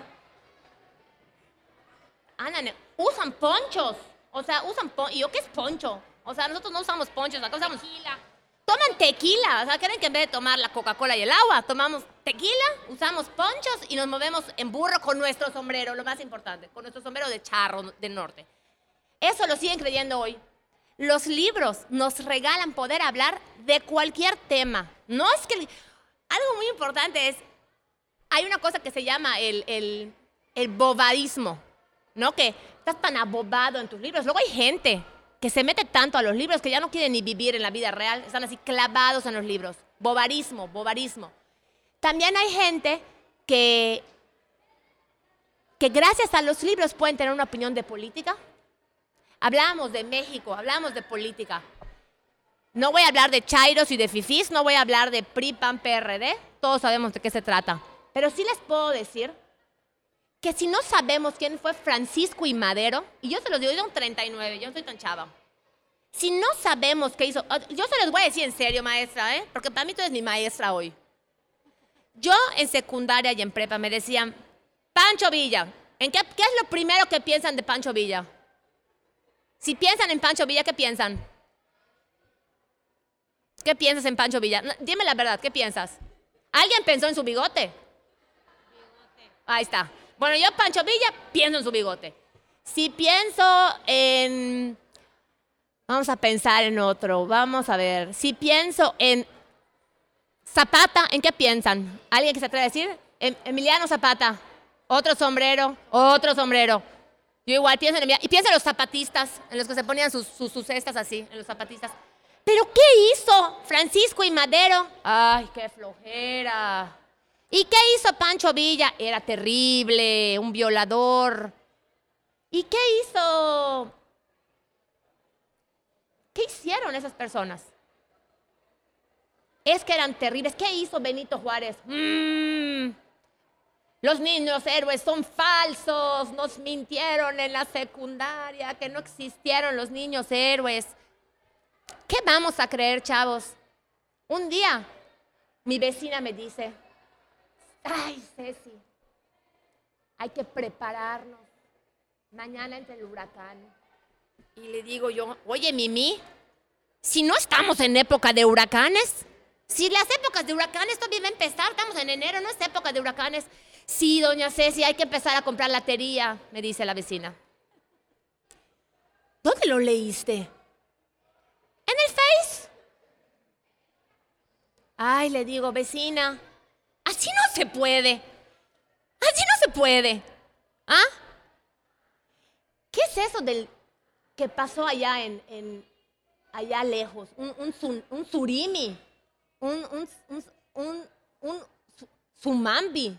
Andan, usan ponchos. O sea, usan ponchos. ¿Y yo qué es poncho? O sea, nosotros no usamos ponchos, acá usamos... Tequila. Toman tequila. O sea, creen que en vez de tomar la Coca-Cola y el agua, tomamos tequila, usamos ponchos y nos movemos en burro con nuestro sombrero, lo más importante, con nuestro sombrero de charro del norte. Eso lo siguen creyendo hoy. Los libros nos regalan poder hablar de cualquier tema. No es que... Algo muy importante es, hay una cosa que se llama el, el, el bobadismo, ¿no? Que estás tan abobado en tus libros. Luego hay gente que se mete tanto a los libros que ya no quieren ni vivir en la vida real, están así clavados en los libros. Bobarismo, bobarismo. También hay gente que, que gracias a los libros pueden tener una opinión de política. Hablamos de México, hablamos de política. No voy a hablar de Chairos y de Fifís, no voy a hablar de PRI, PAN, PRD, todos sabemos de qué se trata. Pero sí les puedo decir que si no sabemos quién fue Francisco y Madero, y yo se los digo, yo un 39, yo no soy tan chava. Si no sabemos qué hizo, yo se los voy a decir en serio, maestra, ¿eh? porque para mí tú eres mi maestra hoy. Yo en secundaria y en prepa me decían, Pancho Villa, ¿en qué, qué es lo primero que piensan de Pancho Villa? Si piensan en Pancho Villa, ¿qué piensan? ¿Qué piensas en Pancho Villa? Dime la verdad, ¿qué piensas? ¿Alguien pensó en su bigote? Ahí está. Bueno, yo Pancho Villa pienso en su bigote. Si pienso en... Vamos a pensar en otro. Vamos a ver. Si pienso en Zapata, ¿en qué piensan? ¿Alguien que se atreve a decir? Em- Emiliano Zapata. Otro sombrero, otro sombrero. Yo igual pienso en. Y pienso en los zapatistas, en los que se ponían sus, sus, sus cestas así, en los zapatistas. ¿Pero qué hizo Francisco y Madero? Ay, qué flojera. ¿Y qué hizo Pancho Villa? Era terrible, un violador. ¿Y qué hizo? ¿Qué hicieron esas personas? Es que eran terribles. ¿Qué hizo Benito Juárez? Mm, los niños héroes son falsos. Nos mintieron en la secundaria que no existieron los niños héroes. ¿Qué vamos a creer, chavos? Un día mi vecina me dice, ay, Ceci, hay que prepararnos. Mañana entre el huracán. Y le digo yo, oye, Mimi, si no estamos en época de huracanes, si las épocas de huracanes todavía va a empezar, estamos en enero, no es época de huracanes. Sí, doña Ceci, hay que empezar a comprar latería, me dice la vecina. ¿Dónde lo leíste? En el Face. Ay, le digo, vecina, así no se puede. Así no se puede. ¿Ah? ¿Qué es eso del que pasó allá en, en- allá lejos? Un, un, un surimi, un, un, un, un, un su- tsunami,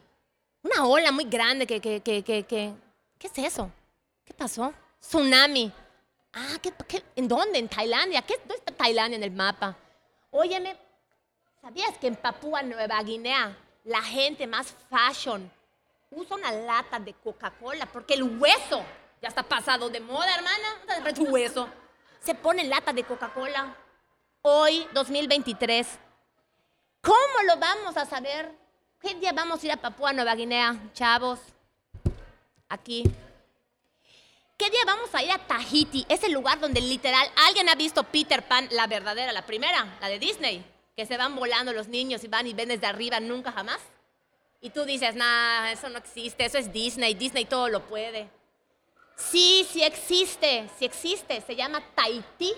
una ola muy grande que, que, que, que, que- ¿Qué es eso? ¿Qué pasó? Tsunami. Ah, ¿qué, qué- en dónde? ¿En Tailandia? ¿Qué, ¿Dónde está Tailandia en el mapa? Óyeme, ¿sabías que en Papúa Nueva Guinea la gente más fashion usa una lata de Coca-Cola porque el hueso ya está pasado de moda, hermana? ¿Dónde está tu hueso? Se pone lata de Coca-Cola. hoy, 2023. ¿Cómo lo vamos a saber? ¿Qué día vamos a ir a Papúa Nueva Guinea, chavos? Aquí. ¿Qué día vamos a ir a Tahiti? Es el lugar donde literal alguien ha visto Peter Pan, la verdadera, la primera, la de Disney, que se van volando los niños y van y ven desde arriba nunca jamás. Y tú dices, nah, eso no existe, eso es Disney, Disney todo lo puede. Sí, sí existe, sí existe, se llama Tahiti.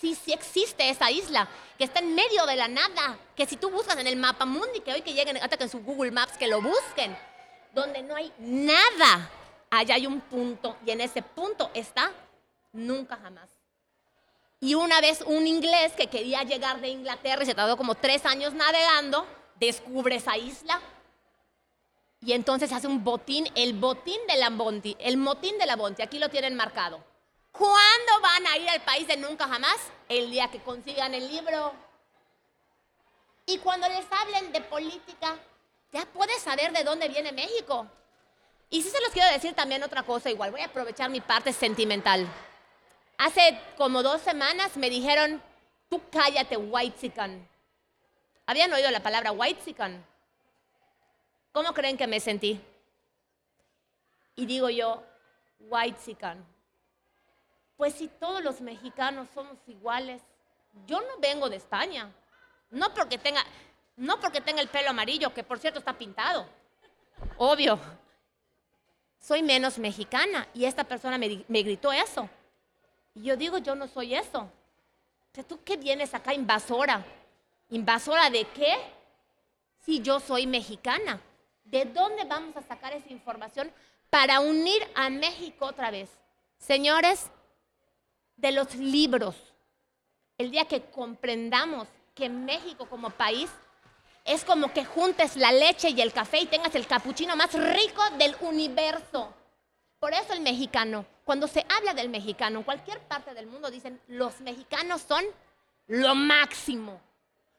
Sí, sí existe esa isla, que está en medio de la nada, que si tú buscas en el mapa mundi, que hoy que lleguen, hasta que en su Google Maps, que lo busquen, donde no hay nada, allá hay un punto, y en ese punto está nunca jamás. Y una vez un inglés que quería llegar de Inglaterra y se tardó como tres años navegando, descubre esa isla y entonces hace un botín, el botín de la Bonti, el motín de la Bonti, aquí lo tienen marcado. ¿Cuándo van a ir al país de nunca jamás? El día que consigan el libro. Y cuando les hablen de política, ya puedes saber de dónde viene México. Y sí se los quiero decir también otra cosa, igual voy a aprovechar mi parte sentimental. Hace como dos semanas me dijeron, tú cállate, Whitezican. ¿Habían oído la palabra Whitezican? ¿Cómo creen que me sentí? Y digo yo, Whitezican. Pues si todos los mexicanos somos iguales, yo no vengo de España. No porque tenga, no porque tenga el pelo amarillo, que por cierto está pintado. Obvio. Soy menos mexicana y esta persona me, me gritó eso. Y yo digo, yo no soy eso. ¿tú qué vienes acá invasora? ¿Invasora de qué? Si yo soy mexicana. ¿De dónde vamos a sacar esa información para unir a México otra vez? Señores, de los libros. El día que comprendamos que México como país es como que juntes la leche y el café y tengas el capuchino más rico del universo. Por eso el mexicano, cuando se habla del mexicano en cualquier parte del mundo, dicen, los mexicanos son lo máximo,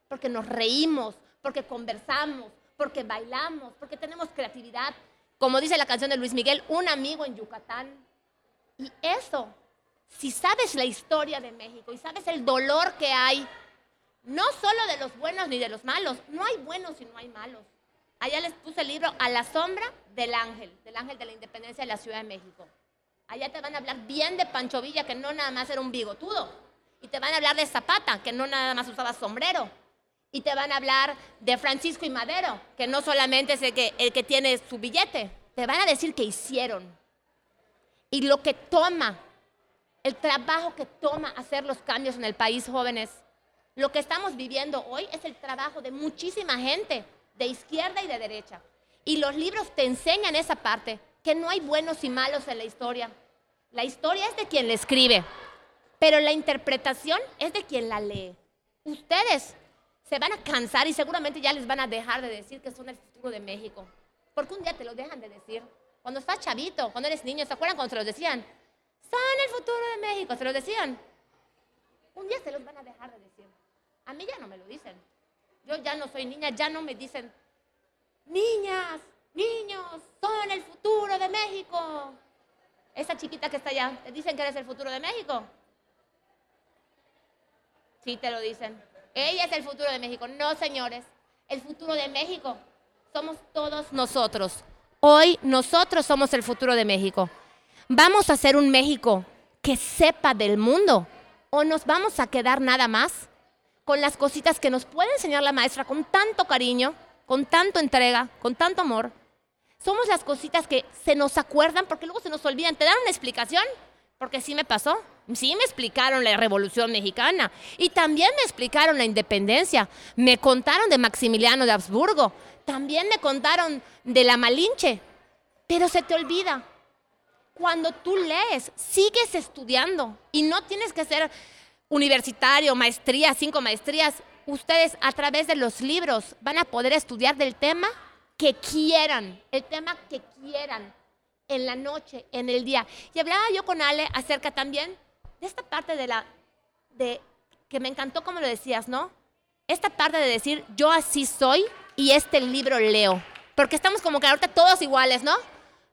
porque nos reímos, porque conversamos, porque bailamos, porque tenemos creatividad. Como dice la canción de Luis Miguel, un amigo en Yucatán. Y eso, si sabes la historia de México y sabes el dolor que hay, no solo de los buenos ni de los malos, no hay buenos y no hay malos. Allá les puse el libro A la sombra del ángel, del ángel de la independencia de la Ciudad de México. Allá te van a hablar bien de Pancho Villa, que no nada más era un bigotudo. Y te van a hablar de Zapata, que no nada más usaba sombrero y te van a hablar de Francisco y Madero, que no solamente es el que, el que tiene su billete, te van a decir que hicieron. Y lo que toma, el trabajo que toma hacer los cambios en el país, jóvenes, lo que estamos viviendo hoy es el trabajo de muchísima gente, de izquierda y de derecha. Y los libros te enseñan esa parte, que no hay buenos y malos en la historia. La historia es de quien la escribe, pero la interpretación es de quien la lee. Ustedes se van a cansar y seguramente ya les van a dejar de decir que son el futuro de México. Porque un día te lo dejan de decir. Cuando estás chavito, cuando eres niño, ¿se acuerdan cuando se los decían? Son el futuro de México, se los decían. Un día se los van a dejar de decir. A mí ya no me lo dicen. Yo ya no soy niña, ya no me dicen, niñas, niños, son el futuro de México. Esa chiquita que está allá, ¿te dicen que eres el futuro de México? Sí, te lo dicen. Ella es el futuro de México. No, señores. El futuro de México somos todos nosotros. Hoy nosotros somos el futuro de México. ¿Vamos a hacer un México que sepa del mundo? ¿O nos vamos a quedar nada más con las cositas que nos puede enseñar la maestra con tanto cariño, con tanto entrega, con tanto amor? Somos las cositas que se nos acuerdan porque luego se nos olvidan. ¿Te dan una explicación? Porque sí me pasó. Sí me explicaron la Revolución Mexicana y también me explicaron la independencia. Me contaron de Maximiliano de Habsburgo. También me contaron de la Malinche. Pero se te olvida. Cuando tú lees, sigues estudiando y no tienes que ser universitario, maestría, cinco maestrías. Ustedes a través de los libros van a poder estudiar del tema que quieran, el tema que quieran, en la noche, en el día. Y hablaba yo con Ale acerca también de esta parte de la, de, que me encantó como lo decías, ¿no? Esta parte de decir, yo así soy y este libro leo. Porque estamos como que ahorita todos iguales, ¿no?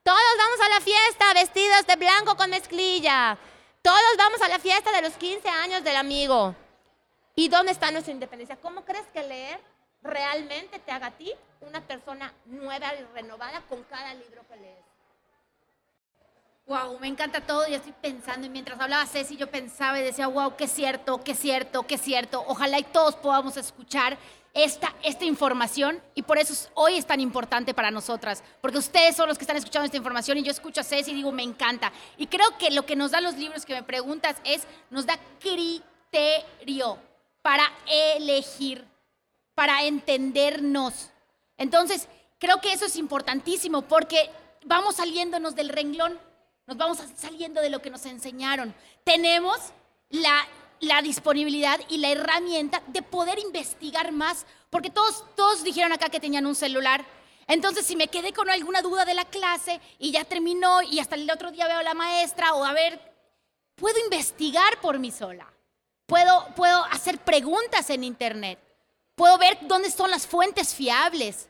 Todos vamos a la fiesta vestidos de blanco con mezclilla. Todos vamos a la fiesta de los 15 años del amigo. ¿Y dónde está nuestra independencia? ¿Cómo crees que leer realmente te haga a ti una persona nueva y renovada con cada libro que lees? Wow, me encanta todo y estoy pensando, y mientras hablaba Ceci, yo pensaba y decía, wow, qué cierto, qué cierto, qué cierto. Ojalá y todos podamos escuchar esta, esta información y por eso hoy es tan importante para nosotras, porque ustedes son los que están escuchando esta información y yo escucho a Ceci y digo, me encanta. Y creo que lo que nos dan los libros que me preguntas es, nos da criterio para elegir, para entendernos. Entonces, creo que eso es importantísimo porque vamos saliéndonos del renglón nos vamos saliendo de lo que nos enseñaron. Tenemos la, la disponibilidad y la herramienta de poder investigar más, porque todos, todos dijeron acá que tenían un celular. Entonces, si me quedé con alguna duda de la clase y ya terminó y hasta el otro día veo a la maestra o a ver, puedo investigar por mí sola. Puedo, puedo hacer preguntas en internet. Puedo ver dónde son las fuentes fiables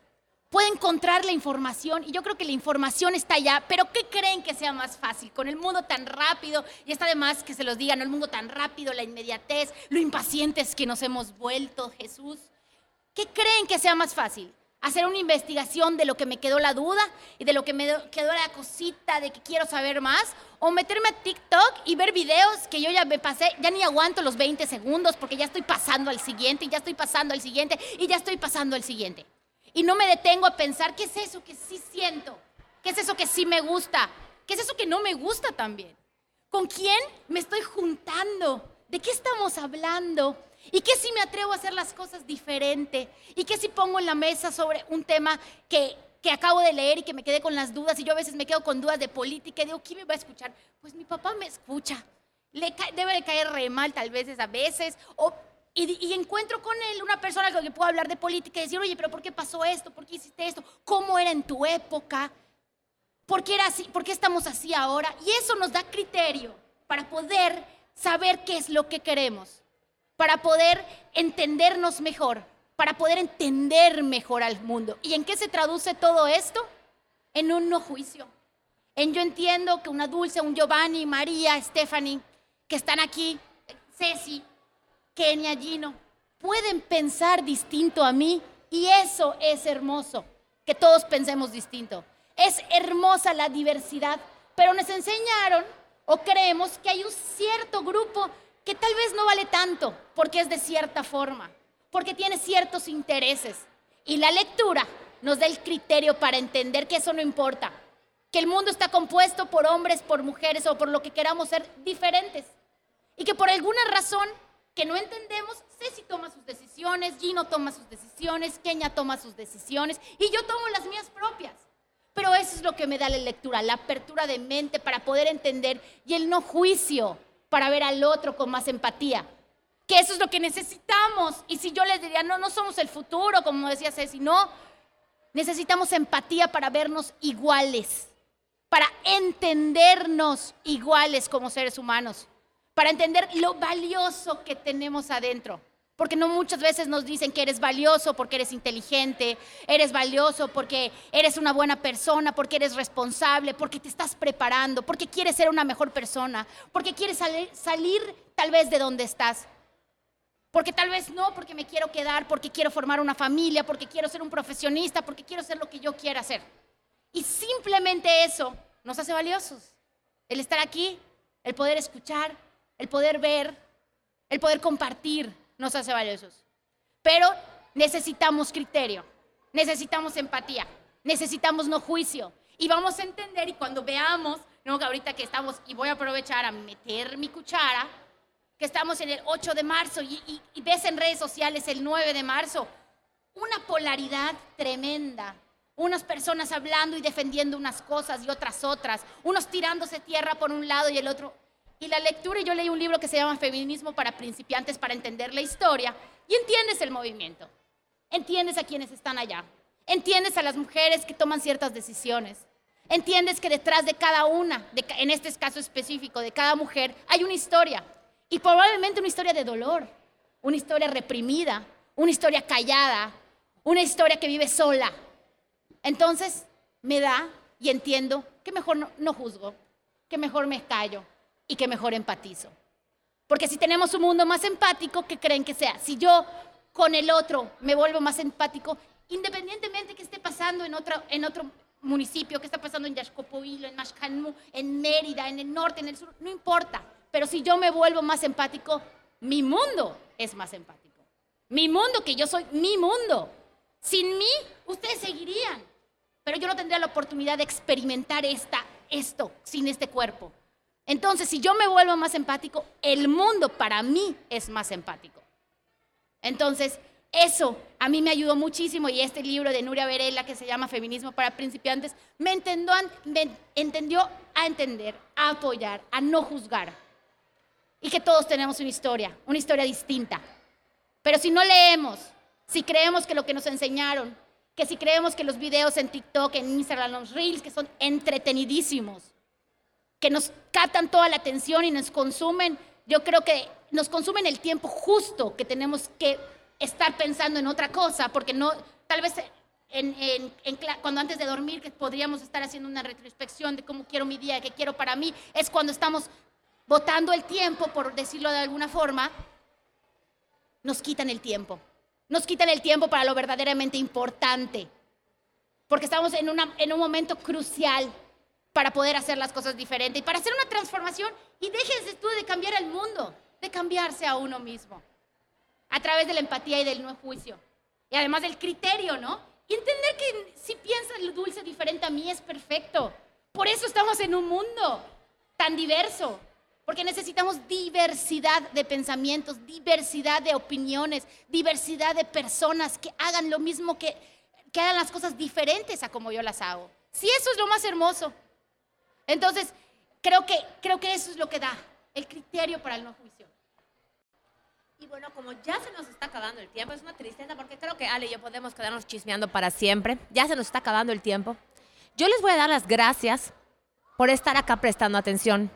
puede encontrar la información y yo creo que la información está allá, pero ¿qué creen que sea más fácil? Con el mundo tan rápido, y está de más que se los digan, el mundo tan rápido, la inmediatez, lo impacientes que nos hemos vuelto, Jesús. ¿Qué creen que sea más fácil? Hacer una investigación de lo que me quedó la duda y de lo que me quedó la cosita de que quiero saber más, o meterme a TikTok y ver videos que yo ya me pasé, ya ni aguanto los 20 segundos porque ya estoy pasando al siguiente y ya estoy pasando al siguiente y ya estoy pasando al siguiente y no me detengo a pensar qué es eso que sí siento, qué es eso que sí me gusta, qué es eso que no me gusta también. ¿Con quién me estoy juntando? ¿De qué estamos hablando? ¿Y qué si me atrevo a hacer las cosas diferente? ¿Y qué si pongo en la mesa sobre un tema que, que acabo de leer y que me quedé con las dudas? Y yo a veces me quedo con dudas de política y digo, ¿quién me va a escuchar? Pues mi papá me escucha. Le debe de caer re mal tal vez a veces. O y, encuentro con él una persona con la que puedo hablar de política y decir, oye, pero ¿por qué pasó esto? ¿Por qué hiciste esto? ¿Cómo era en tu época? ¿Por qué era así? ¿Por qué estamos así ahora? Y eso nos da criterio para poder saber qué es lo que queremos, para poder entendernos mejor, para poder entender mejor al mundo. ¿Y en qué se traduce todo esto? En un no juicio. En yo entiendo que una Dulce, un Giovanni, María, Stephanie, que están aquí, Ceci, Kenia, Gino, pueden pensar distinto a mí y eso es hermoso, que todos pensemos distinto. Es hermosa la diversidad, pero nos enseñaron o creemos que hay un cierto grupo que tal vez no vale tanto porque es de cierta forma, porque tiene ciertos intereses. Y la lectura nos da el criterio para entender que eso no importa, que el mundo está compuesto por hombres, por mujeres o por lo que queramos ser diferentes. Y que por alguna razón que no entendemos, Ceci toma sus decisiones, Gino toma sus decisiones, Kenia toma sus decisiones y yo tomo las mías propias. Pero eso es lo que me da la lectura, la apertura de mente para poder entender y el no juicio para ver al otro con más empatía. Que eso es lo que necesitamos. Y si yo les diría, no, no somos el futuro, como decía Ceci, no, necesitamos empatía para vernos iguales, para entendernos iguales como seres humanos para entender lo valioso que tenemos adentro. Porque no muchas veces nos dicen que eres valioso porque eres inteligente, eres valioso porque eres una buena persona, porque eres responsable, porque te estás preparando, porque quieres ser una mejor persona, porque quieres salir, tal vez de donde estás. Porque tal vez no, porque me quiero quedar, porque quiero formar una familia, porque quiero ser un profesionista, porque quiero ser lo que yo quiera hacer. Y simplemente eso nos hace valiosos. El estar aquí, el poder escuchar, el poder ver, el poder compartir nos hace valiosos. Pero necesitamos criterio, necesitamos empatía, necesitamos no juicio. Y vamos a entender y cuando veamos, no, que ahorita que estamos, y voy a aprovechar a meter mi cuchara, que estamos en el 8 de marzo y, y ves en redes sociales el 9 de marzo, una polaridad tremenda. Unas personas hablando y defendiendo unas cosas y otras otras. Unos tirándose tierra por un lado y el otro y la lectura, yo leí un libro que se llama Feminismo para principiantes para entender la historia, y entiendes el movimiento, entiendes a quienes están allá, entiendes a las mujeres que toman ciertas decisiones, entiendes que detrás de cada una, en este caso específico, de cada mujer, hay una historia, y probablemente una historia de dolor, una historia reprimida, una historia callada, una historia que vive sola. Entonces, me da y entiendo que mejor no, no juzgo, que mejor me callo, y que mejor empatizo. Porque si tenemos un mundo más empático, ¿qué creen que sea? Si yo con el otro me vuelvo más empático, independientemente que esté pasando en otro, en otro municipio, que está pasando en Yaxcopoilo, en Mashcanmu, en Mérida, en el norte, en el sur, no importa. Pero si yo me vuelvo más empático, mi mundo es más empático. Mi mundo, que yo soy mi mundo. Sin mí, ustedes seguirían. Pero yo no tendría la oportunidad de experimentar esta, esto sin este cuerpo. Entonces, si yo me vuelvo más empático, el mundo para mí es más empático. Entonces, eso a mí me ayudó muchísimo y este libro de Nuria Varela que se llama Feminismo para principiantes me entendió, me entendió a entender, a apoyar, a no juzgar. Y que todos tenemos una historia, una historia distinta. Pero si no leemos, si creemos que lo que nos enseñaron, que si creemos que los videos en TikTok, en Instagram, los reels, que son entretenidísimos, que nos captan toda la atención y nos consumen, yo creo que nos consumen el tiempo justo que tenemos que estar pensando en otra cosa, porque no, tal vez cuando antes de dormir que podríamos estar haciendo una retrospección de cómo quiero mi día, qué quiero para mí, es cuando estamos botando el tiempo, por decirlo de alguna forma, nos quitan el tiempo. Nos quitan el tiempo para lo verdaderamente importante. Porque estamos en, en un momento crucial para poder hacer las cosas diferentes y para hacer una transformación. Y déjense tú de cambiar el mundo, de cambiarse a uno mismo a través de la empatía y del no juicio. Y además del criterio, ¿no? Y entender que si piensa el dulce diferente a mí es perfecto. Por eso estamos en un mundo tan diverso. Porque necesitamos diversidad de pensamientos, diversidad de opiniones, diversidad de personas que hagan lo mismo que, que hagan las cosas diferentes a como yo las hago. Si eso es lo más hermoso. Entonces, creo que, creo que eso es lo que da el criterio para el no juicio. Y bueno, como ya se nos está acabando el tiempo, es una tristeza porque creo que Ale y yo podemos quedarnos chismeando para siempre. Ya se nos está acabando el tiempo. Yo les voy a dar las gracias por estar acá prestando atención.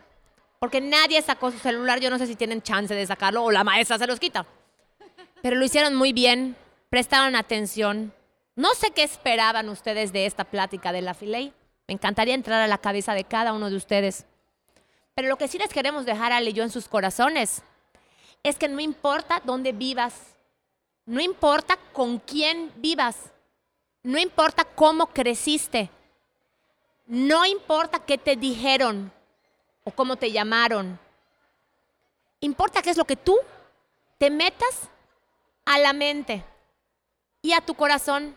Porque nadie sacó su celular. Yo no sé si tienen chance de sacarlo o la maestra se los quita. Pero lo hicieron muy bien, prestaron atención. No sé qué esperaban ustedes de esta plática de la Filey. Me encantaría entrar a la cabeza de cada uno de ustedes. Pero lo que sí les queremos dejar y yo en sus corazones es que no importa dónde vivas, no importa con quién vivas, no importa cómo creciste, no importa qué te dijeron o cómo te llamaron, importa qué es lo que tú te metas a la mente y a tu corazón.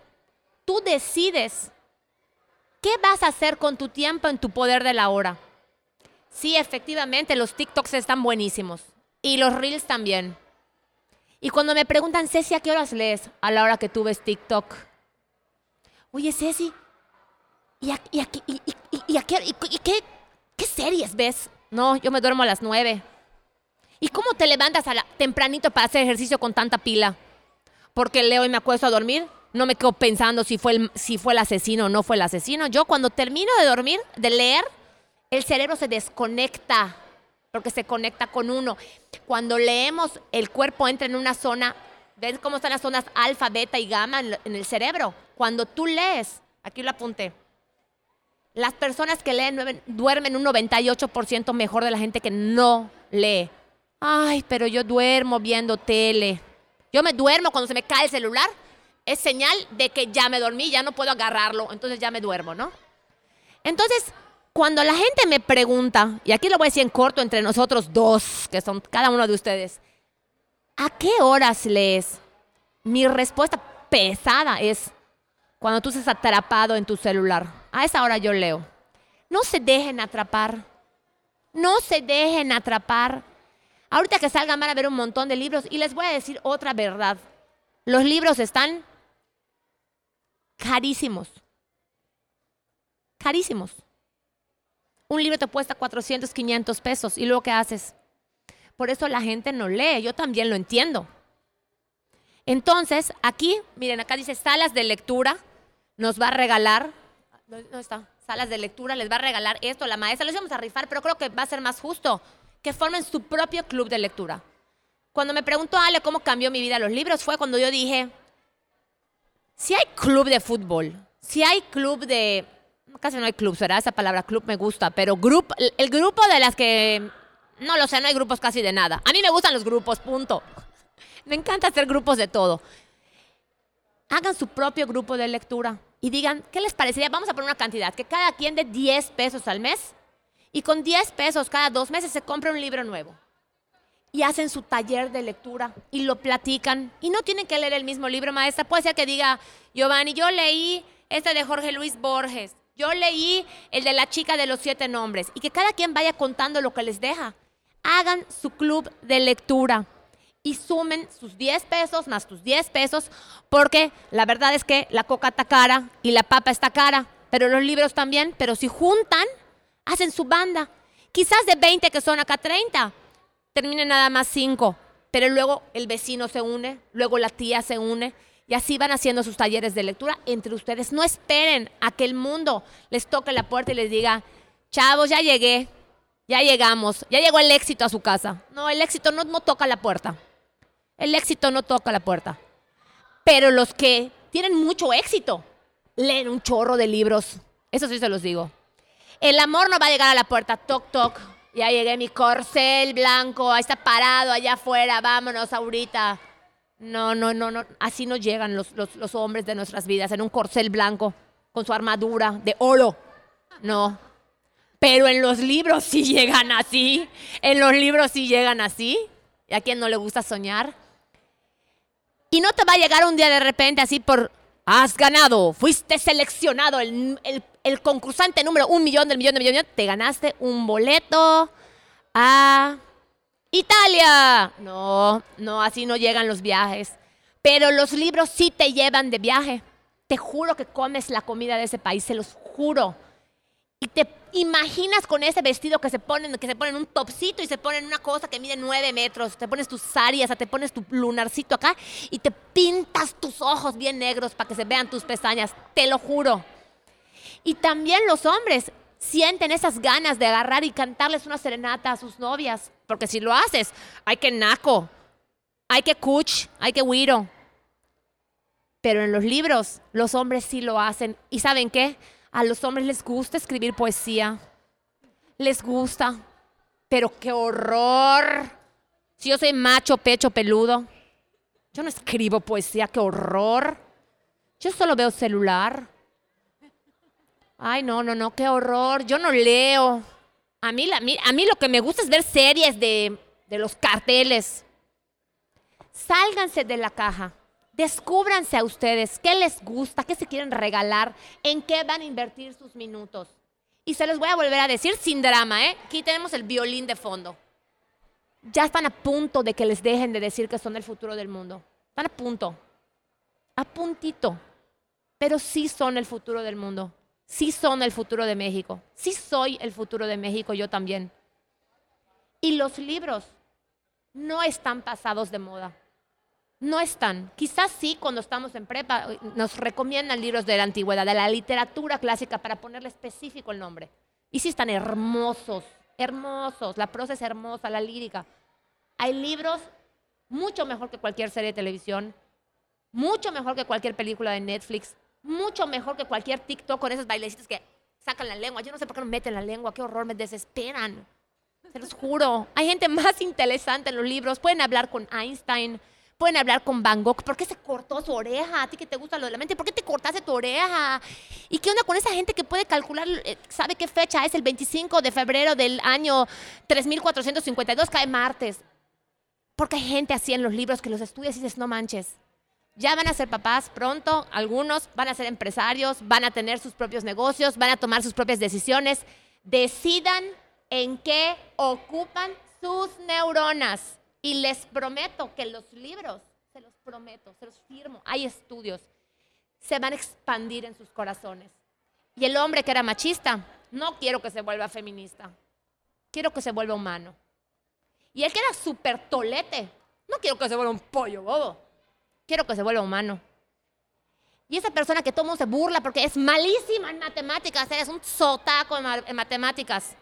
Tú decides qué vas a hacer con tu tiempo en tu poder de la hora. Sí, efectivamente, los TikToks están buenísimos. Y los reels también. Y cuando me preguntan, Ceci, ¿a qué horas lees? A la hora que tú ves TikTok. Oye, Ceci, ¿y, qué, qué, series ves? No, yo me duermo a las nueve. ¿Y cómo te levantas a la, tempranito para hacer ejercicio con tanta pila? Porque leo y me acuesto a dormir. No me quedo pensando si fue, el, si fue el asesino o no fue el asesino. Yo cuando termino de dormir, de leer, el cerebro se desconecta porque se conecta con uno. Cuando leemos, el cuerpo entra en una zona, ¿ves cómo están las zonas alfa, beta y gamma en el cerebro? Cuando tú lees, aquí lo apunté, las personas que leen duermen un 98% mejor de la gente que no lee. Ay, pero yo duermo viendo tele. Yo me duermo cuando se me cae el celular. Es señal de que ya me dormí, ya no puedo agarrarlo, entonces ya me duermo, ¿no? Entonces, cuando la gente me pregunta, y aquí lo voy a decir en corto entre nosotros dos, que son cada uno de ustedes, ¿a qué horas lees? Mi respuesta pesada es cuando tú estás atrapado en tu celular. A esa hora yo leo. No se dejen atrapar. No se dejen atrapar. Ahorita que salgan van a ver un montón de libros y les voy a decir otra verdad. Los libros están carísimos. Carísimos. Un libro te cuesta 400, 500 pesos y luego ¿qué haces? Por eso la gente no lee, yo también lo entiendo. Entonces, aquí, miren, acá dice salas de lectura, nos va a regalar, ¿dónde está? Salas de lectura, les va a regalar esto, la maestra, les vamos a rifar, pero creo que va a ser más justo que formen su propio club de lectura. Cuando me preguntó Ale cómo cambió mi vida los libros, fue cuando yo dije, si hay club de fútbol, si hay club de casi no hay clubs, ¿verdad? Esa palabra club me gusta, pero grupo, el grupo de las que No lo sé, no hay grupos casi de nada. A mí me gustan los grupos, punto. Me encanta hacer grupos de todo. Hagan su propio grupo de lectura y digan, ¿qué les parecería? Vamos a poner una cantidad, que cada quien de 10 pesos al mes y con 10 pesos cada dos meses se compra un libro nuevo. Y hacen su taller de lectura y lo platican. Y no tienen que leer el mismo libro, maestra. Puede ser que diga, Giovanni, yo leí este de Jorge Luis Borges. Yo leí el de la chica de los siete nombres. Y que cada quien vaya contando lo que les deja. Hagan su club de lectura y sumen sus 10 pesos más tus 10 pesos, porque la verdad es que la coca está cara y la papa está cara, pero los libros también, pero si juntan, hacen su banda. Quizás de 20 que son acá 30, terminen nada más 5, pero luego el vecino se une, luego la tía se une. Y así van haciendo sus talleres de lectura entre ustedes. No esperen a que el mundo les toque la puerta y les diga, chavos, ya llegué, ya llegamos, ya llegó el éxito a su casa. No, el éxito no, no toca la puerta. El éxito no toca la puerta. Pero los que tienen mucho éxito leen un chorro de libros. Eso sí se los digo. El amor no va a llegar a la puerta. Toc, toc. Ya llegué mi corcel blanco. Ahí está parado allá afuera. Vámonos ahorita. No, no, no, no. Así no llegan los, los, los hombres de nuestras vidas en un corcel blanco con su armadura de oro. No. Pero en los libros sí llegan así. En los libros sí llegan así. ¿Y a quién no le gusta soñar? Y no te va a llegar un día de repente así por, has ganado, fuiste seleccionado, el, el, concursante número un millón del millón del millón, te ganaste un boleto a Italia. No, no, así no llegan los viajes. Pero los libros sí te llevan de viaje. Te juro que comes la comida de ese país, se los juro. Y te imaginas con ese vestido que se ponen, que se ponen un topcito y se ponen una cosa que mide nueve metros, te pones tus sarias, te pones tu lunarcito acá y te pintas tus ojos bien negros para que se vean tus pestañas, te lo juro. Y también los hombres sienten esas ganas de agarrar y cantarles una serenata a sus novias, porque si lo haces, hay que naco, hay que cuch, hay que huiro. Pero en los libros los hombres sí lo hacen. ¿Y saben qué? A los hombres les gusta escribir poesía. Les gusta. Pero qué horror. Si yo soy macho, pecho, peludo. Yo no escribo poesía, qué horror. Yo solo veo celular. Ay, no, no, no, qué horror. Yo no leo. A mí, a mí lo que me gusta es ver series de, de los carteles. Sálganse de la caja. Descúbranse a ustedes qué les gusta, qué se quieren regalar, en qué van a invertir sus minutos. Y se los voy a volver a decir sin drama, ¿eh? Aquí tenemos el violín de fondo. Ya están a punto de que les dejen de decir que son el futuro del mundo. Están a punto. A puntito. Pero sí son el futuro del mundo. Sí son el futuro de México. Sí soy el futuro de México yo también. Y los libros no están pasados de moda. No están. Quizás sí, cuando estamos en prepa, nos recomiendan libros de la antigüedad, de la literatura clásica, para ponerle específico el nombre. Y sí están hermosos, hermosos. La prosa es hermosa, la lírica. Hay libros mucho mejor que cualquier serie de televisión, mucho mejor que cualquier película de Netflix, mucho mejor que cualquier TikTok con esos bailecitos que sacan la lengua. Yo no sé por qué no meten la lengua, qué horror, me desesperan. Se los juro. Hay gente más interesante en los libros. Pueden hablar con Einstein, Pueden hablar con Van Gogh. ¿Por qué se cortó su oreja? A ti que te gusta lo de la mente. ¿Por qué te cortaste tu oreja? ¿Y qué onda con esa gente que puede calcular, eh, sabe qué fecha es el 25 de febrero del año 3452, cae martes? Porque hay gente así en los libros que los estudias y dices, no manches. Ya van a ser papás pronto, algunos van a ser empresarios, van a tener sus propios negocios, van a tomar sus propias decisiones. Decidan en qué ocupan sus neuronas. Y les prometo que los libros, se los prometo, se los firmo, hay estudios, se van a expandir en sus corazones. Y el hombre que era machista, no quiero que se vuelva feminista, quiero que se vuelva humano. Y el que era súper tolete, no quiero que se vuelva un pollo bobo, quiero que se vuelva humano. Y esa persona que todo mundo se burla porque es malísima en matemáticas, es un sotaco en matemáticas,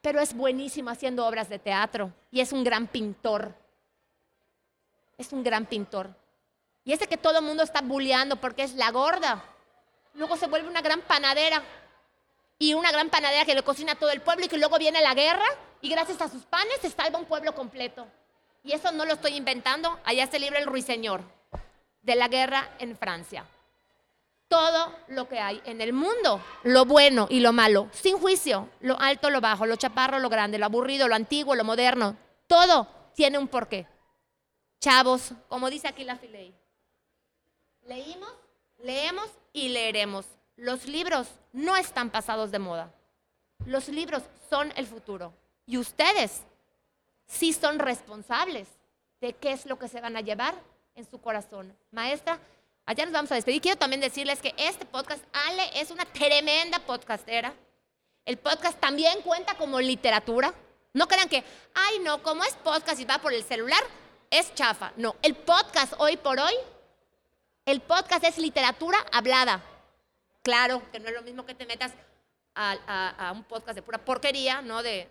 pero es buenísimo haciendo obras de teatro y es un gran pintor. Es un gran pintor. Y ese que todo el mundo está bulleando porque es la gorda, luego se vuelve una gran panadera. Y una gran panadera que le cocina a todo el pueblo y que luego viene la guerra Y gracias a sus panes se salva un pueblo completo. Y eso no lo estoy inventando. Allá se libra el ruiseñor de la guerra en Francia. Todo lo que hay en el mundo, lo bueno y lo malo, sin juicio, lo alto, lo bajo, lo chaparro, lo grande, lo aburrido, lo antiguo, lo moderno, todo tiene un porqué. Chavos, como dice aquí la Filey, leímos, leemos y leeremos. Los libros no están pasados de moda. Los libros son el futuro. Y ustedes sí son responsables de qué es lo que se van a llevar en su corazón. Maestra, allá nos vamos a despedir. Quiero también decirles que este podcast, Ale es una tremenda podcastera. El podcast también cuenta como literatura. No crean que, ay no, como es podcast y va por el celular, es chafa. No, el podcast hoy por hoy, el podcast es literatura hablada. Claro que no es lo mismo que te metas a, a un podcast de pura porquería, ¿no? De,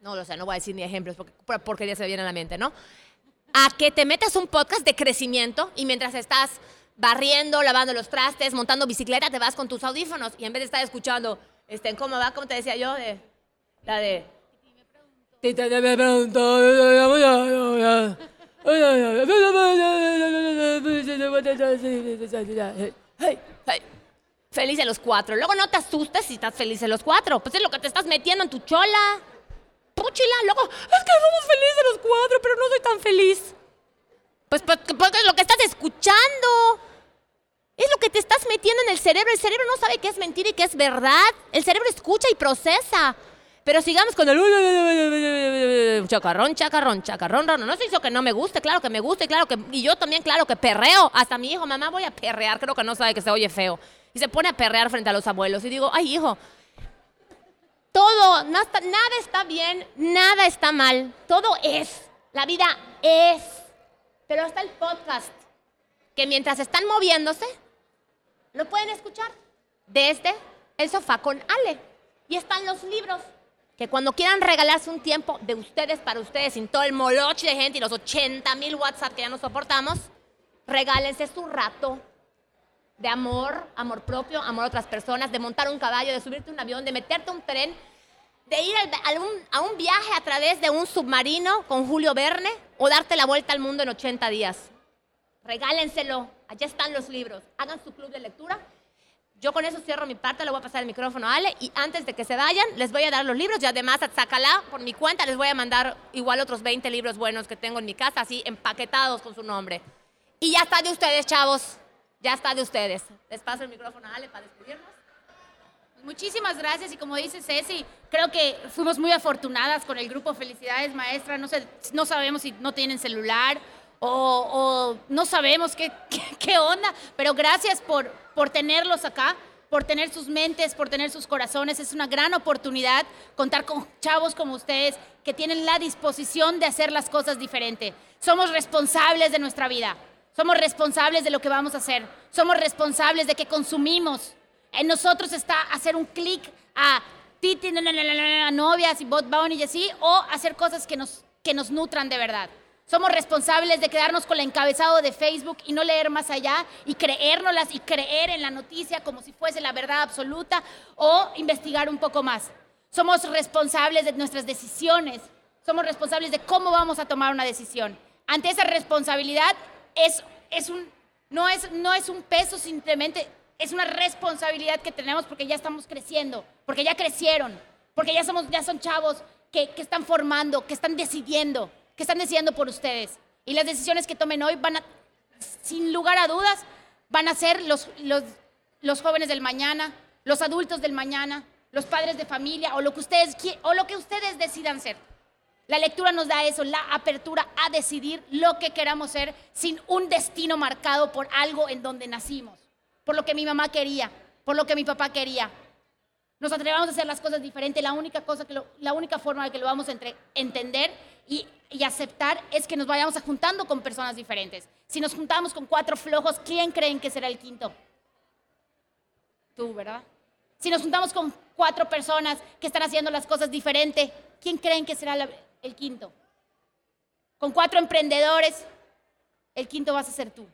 no, o sea, no voy a decir ni ejemplos porque porquería se me viene a la mente, ¿no? A que te metas un podcast de crecimiento y mientras estás barriendo, lavando los trastes, montando bicicleta, te vas con tus audífonos y en vez de estar escuchando, este, ¿cómo va? Como te decía yo, de, la de... Tita me preguntó. Feliz de los cuatro. Luego no te asustes si estás feliz de los cuatro. Pues es lo que te estás metiendo en tu chola. Púchila. Luego, es que somos felices los cuatro, pero no soy tan feliz. Pues, pues porque es lo que estás escuchando. Es lo que te estás metiendo en el cerebro. El cerebro no sabe qué es mentira y qué es verdad. El cerebro escucha y procesa. Pero sigamos con el chacarrón, chacarrón, chacarrón, no, no se hizo que no me guste, claro que me guste, claro que y yo también claro que perreo. Hasta mi hijo, mamá, voy a perrear, creo que no sabe que se oye feo. Y se pone a perrear frente a los abuelos y digo, "Ay, hijo, todo, nada está bien, nada está mal, todo es. La vida es. Pero hasta el podcast que mientras están moviéndose lo pueden escuchar desde el sofá con Ale. Y están los libros que cuando quieran regalarse un tiempo de ustedes para ustedes, sin todo el moloche de gente y los 80 mil WhatsApp que ya no soportamos, regálense su rato de amor, amor propio, amor a otras personas, de montar un caballo, de subirte un avión, de meterte un tren, de ir a un, a un viaje a través de un submarino con Julio Verne o darte la vuelta al mundo en 80 días. Regálenselo, allá están los libros, hagan su club de lectura yo con eso cierro mi parte, le voy a pasar el micrófono a Ale y antes de que se vayan les voy a dar los libros y además a Zacalá por mi cuenta les voy a mandar igual otros 20 libros buenos que tengo en mi casa, así empaquetados con su nombre. Y ya está de ustedes, chavos, ya está de ustedes. Les paso el micrófono a Ale para despedirnos. Muchísimas gracias y como dice Ceci, creo que fuimos muy afortunadas con el grupo Felicidades Maestra. No, sé, no sabemos si no tienen celular o, no sabemos qué, qué, onda, pero gracias por, por tenerlos acá, por tener sus mentes, por tener sus corazones. Es una gran oportunidad contar con chavos como ustedes que tienen la disposición de hacer las cosas diferente. Somos responsables de nuestra vida, somos responsables de lo que vamos a hacer, somos responsables de que consumimos. En nosotros está hacer un clic a titi, novias y bot y así, o hacer cosas que nos, que nos nutran de verdad. Somos responsables de quedarnos con el encabezado de Facebook y no leer más allá y creérnoslas y creer en la noticia como si fuese la verdad absoluta o investigar un poco más. Somos responsables de nuestras decisiones. Somos responsables de cómo vamos a tomar una decisión. Ante esa responsabilidad es, es un, no, es, no es un peso simplemente, es una responsabilidad que tenemos porque ya estamos creciendo, porque ya crecieron, porque ya, somos, ya son chavos que, que están formando, que están decidiendo que están decidiendo por ustedes. Y las decisiones que tomen hoy van a, sin lugar a dudas, van a ser los, los, los jóvenes del mañana, los adultos del mañana, los padres de familia o lo que ustedes o lo que ustedes decidan ser. La lectura nos da eso, la apertura a decidir lo que queramos ser sin un destino marcado por algo en donde nacimos, por lo que mi mamá quería, por lo que mi papá quería. Nos atrevamos a hacer las cosas diferentes. La única cosa que la única forma de que lo vamos a entender y, aceptar es que nos vayamos juntando con personas diferentes. Si nos juntamos con cuatro flojos, ¿quién creen que será el quinto? Tú, ¿verdad? Si nos juntamos con cuatro personas que están haciendo las cosas diferentes, ¿quién creen que será el quinto? Con cuatro emprendedores, el quinto vas a ser tú.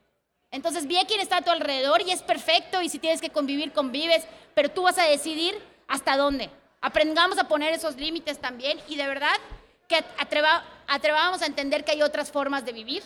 Entonces, ve quién está a tu alrededor y es perfecto y si tienes que convivir, convives, pero tú vas a decidir hasta dónde Aprendamos a poner esos límites también y de verdad que atreva, atrevamos a entender que hay otras formas de vivir.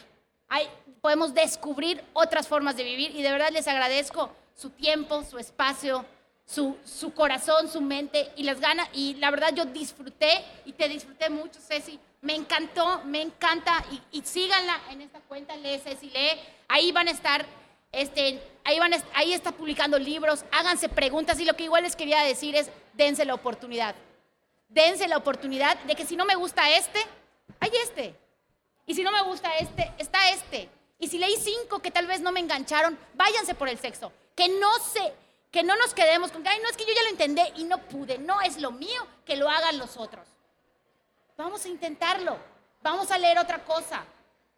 Hay, podemos descubrir otras formas de vivir y de verdad les agradezco su tiempo, su espacio, su, corazón, su mente y las ganas. Y la verdad yo disfruté y te disfruté mucho, Ceci. Me encantó, me encanta y, y síganla en esta cuenta, lee Ceci, lee. Ahí van a estar, este, ahí, van a, ahí está publicando libros, háganse preguntas y lo que igual les quería decir es, dense la oportunidad. Dense la oportunidad de que si no me gusta este, hay este. Y si no me gusta este, está este. Y si leí cinco que tal vez no me engancharon, váyanse por el sexo. Que no se, que no nos quedemos con que, ay, no es que yo ya lo entendí y no pude. No es lo mío, que lo hagan los otros. Vamos a intentarlo. Vamos a leer otra cosa.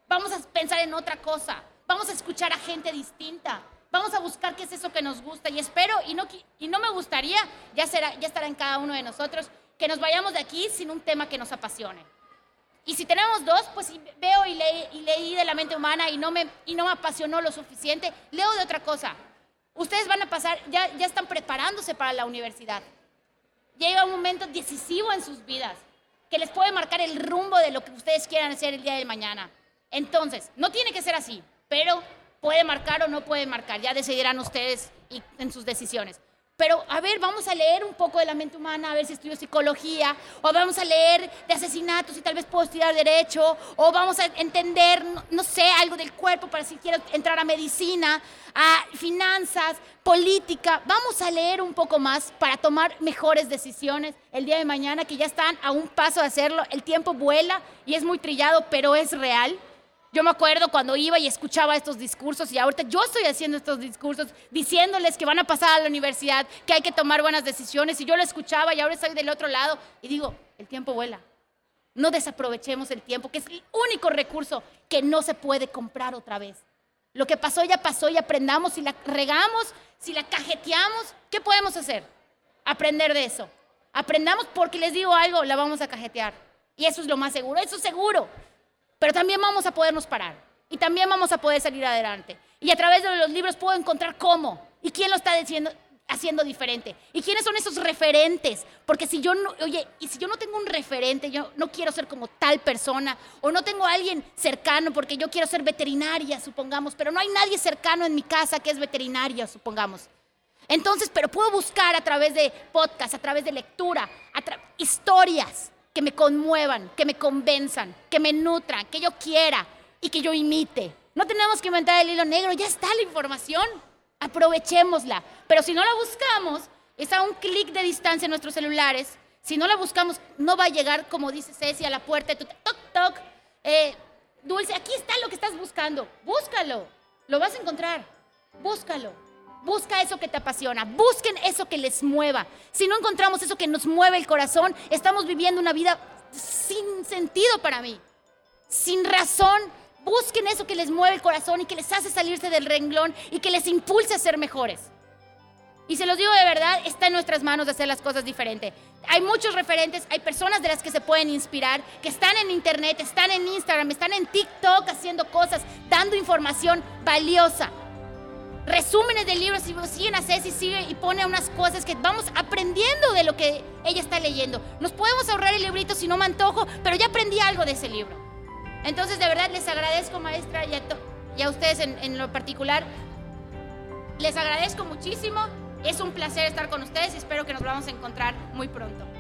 Vamos a pensar en otra cosa. Vamos a escuchar a gente distinta. Vamos a buscar qué es eso que nos gusta. Y espero, y no, y no me gustaría, ya, será, ya estará en cada uno de nosotros, que nos vayamos de aquí sin un tema que nos apasione. Y si tenemos dos, pues veo y, y leí de la mente humana y no, me, y no me apasionó lo suficiente, leo de otra cosa. Ustedes van a pasar, ya, ya están preparándose para la universidad. Llega un momento decisivo en sus vidas que les puede marcar el rumbo de lo que ustedes quieran hacer el día de mañana. Entonces, no tiene que ser así, pero puede marcar o no puede marcar. Ya decidirán ustedes en sus decisiones. Pero a ver, vamos a leer un poco de la mente humana, a ver si estudio psicología, o vamos a leer de asesinatos y tal vez puedo estudiar derecho, o vamos a entender, no, sé, algo del cuerpo para si quiero entrar a medicina, a finanzas, política. Vamos a leer un poco más para tomar mejores decisiones el día de mañana, que ya están a un paso de hacerlo. El tiempo vuela y es muy trillado, pero es real. Yo me acuerdo cuando iba y escuchaba estos discursos y ahorita yo estoy haciendo estos discursos diciéndoles que van a pasar a la universidad, que hay que tomar buenas decisiones y yo lo escuchaba y ahora estoy del otro lado y digo, el tiempo vuela. No desaprovechemos el tiempo, que es el único recurso que no se puede comprar otra vez. Lo que pasó ya pasó y aprendamos, si la regamos, si la cajeteamos, ¿qué podemos hacer? Aprender de eso. Aprendamos porque les digo algo, la vamos a cajetear. Y eso es lo más seguro, eso es seguro pero también vamos a podernos parar y también vamos a poder salir adelante. Y a través de los libros puedo encontrar cómo y quién lo está diciendo, haciendo diferente y quiénes son esos referentes. Porque si yo no, oye, y si yo no tengo un referente, yo no quiero ser como tal persona o no tengo alguien cercano porque yo quiero ser veterinaria, supongamos, pero no hay nadie cercano en mi casa que es veterinaria, supongamos. Entonces, pero puedo buscar a través de podcast, a través de lectura, historias que me conmuevan, que me convenzan, que me nutran, que yo quiera y que yo imite. No tenemos que inventar el hilo negro, ya está la información. Aprovechémosla. Pero si no la buscamos, está a un clic de distancia en nuestros celulares. Si no la buscamos, no va a llegar, como dice Ceci, a la puerta de tu toc, toc. Eh, Dulce, aquí está lo que estás buscando. Búscalo. Lo vas a encontrar. Búscalo. Busca eso que te apasiona, busquen eso que les mueva. Si no encontramos eso que nos mueve el corazón, estamos viviendo una vida sin sentido para mí, sin razón. Busquen eso que les mueve el corazón y que les hace salirse del renglón y que les impulse a ser mejores. Y se los digo de verdad, está en nuestras manos de hacer las cosas diferente. Hay muchos referentes, hay personas de las que se pueden inspirar, que están en internet, están en Instagram, están en TikTok haciendo cosas, dando información valiosa resúmenes de libros y siguen a Ceci sigue y pone unas cosas que vamos aprendiendo de lo que ella está leyendo. Nos podemos ahorrar el librito si no me antojo, pero ya aprendí algo de ese libro. Entonces, de verdad, les agradezco, maestra, y a, ustedes en, en lo particular. Les agradezco muchísimo. Es un placer estar con ustedes y espero que nos vamos a encontrar muy pronto.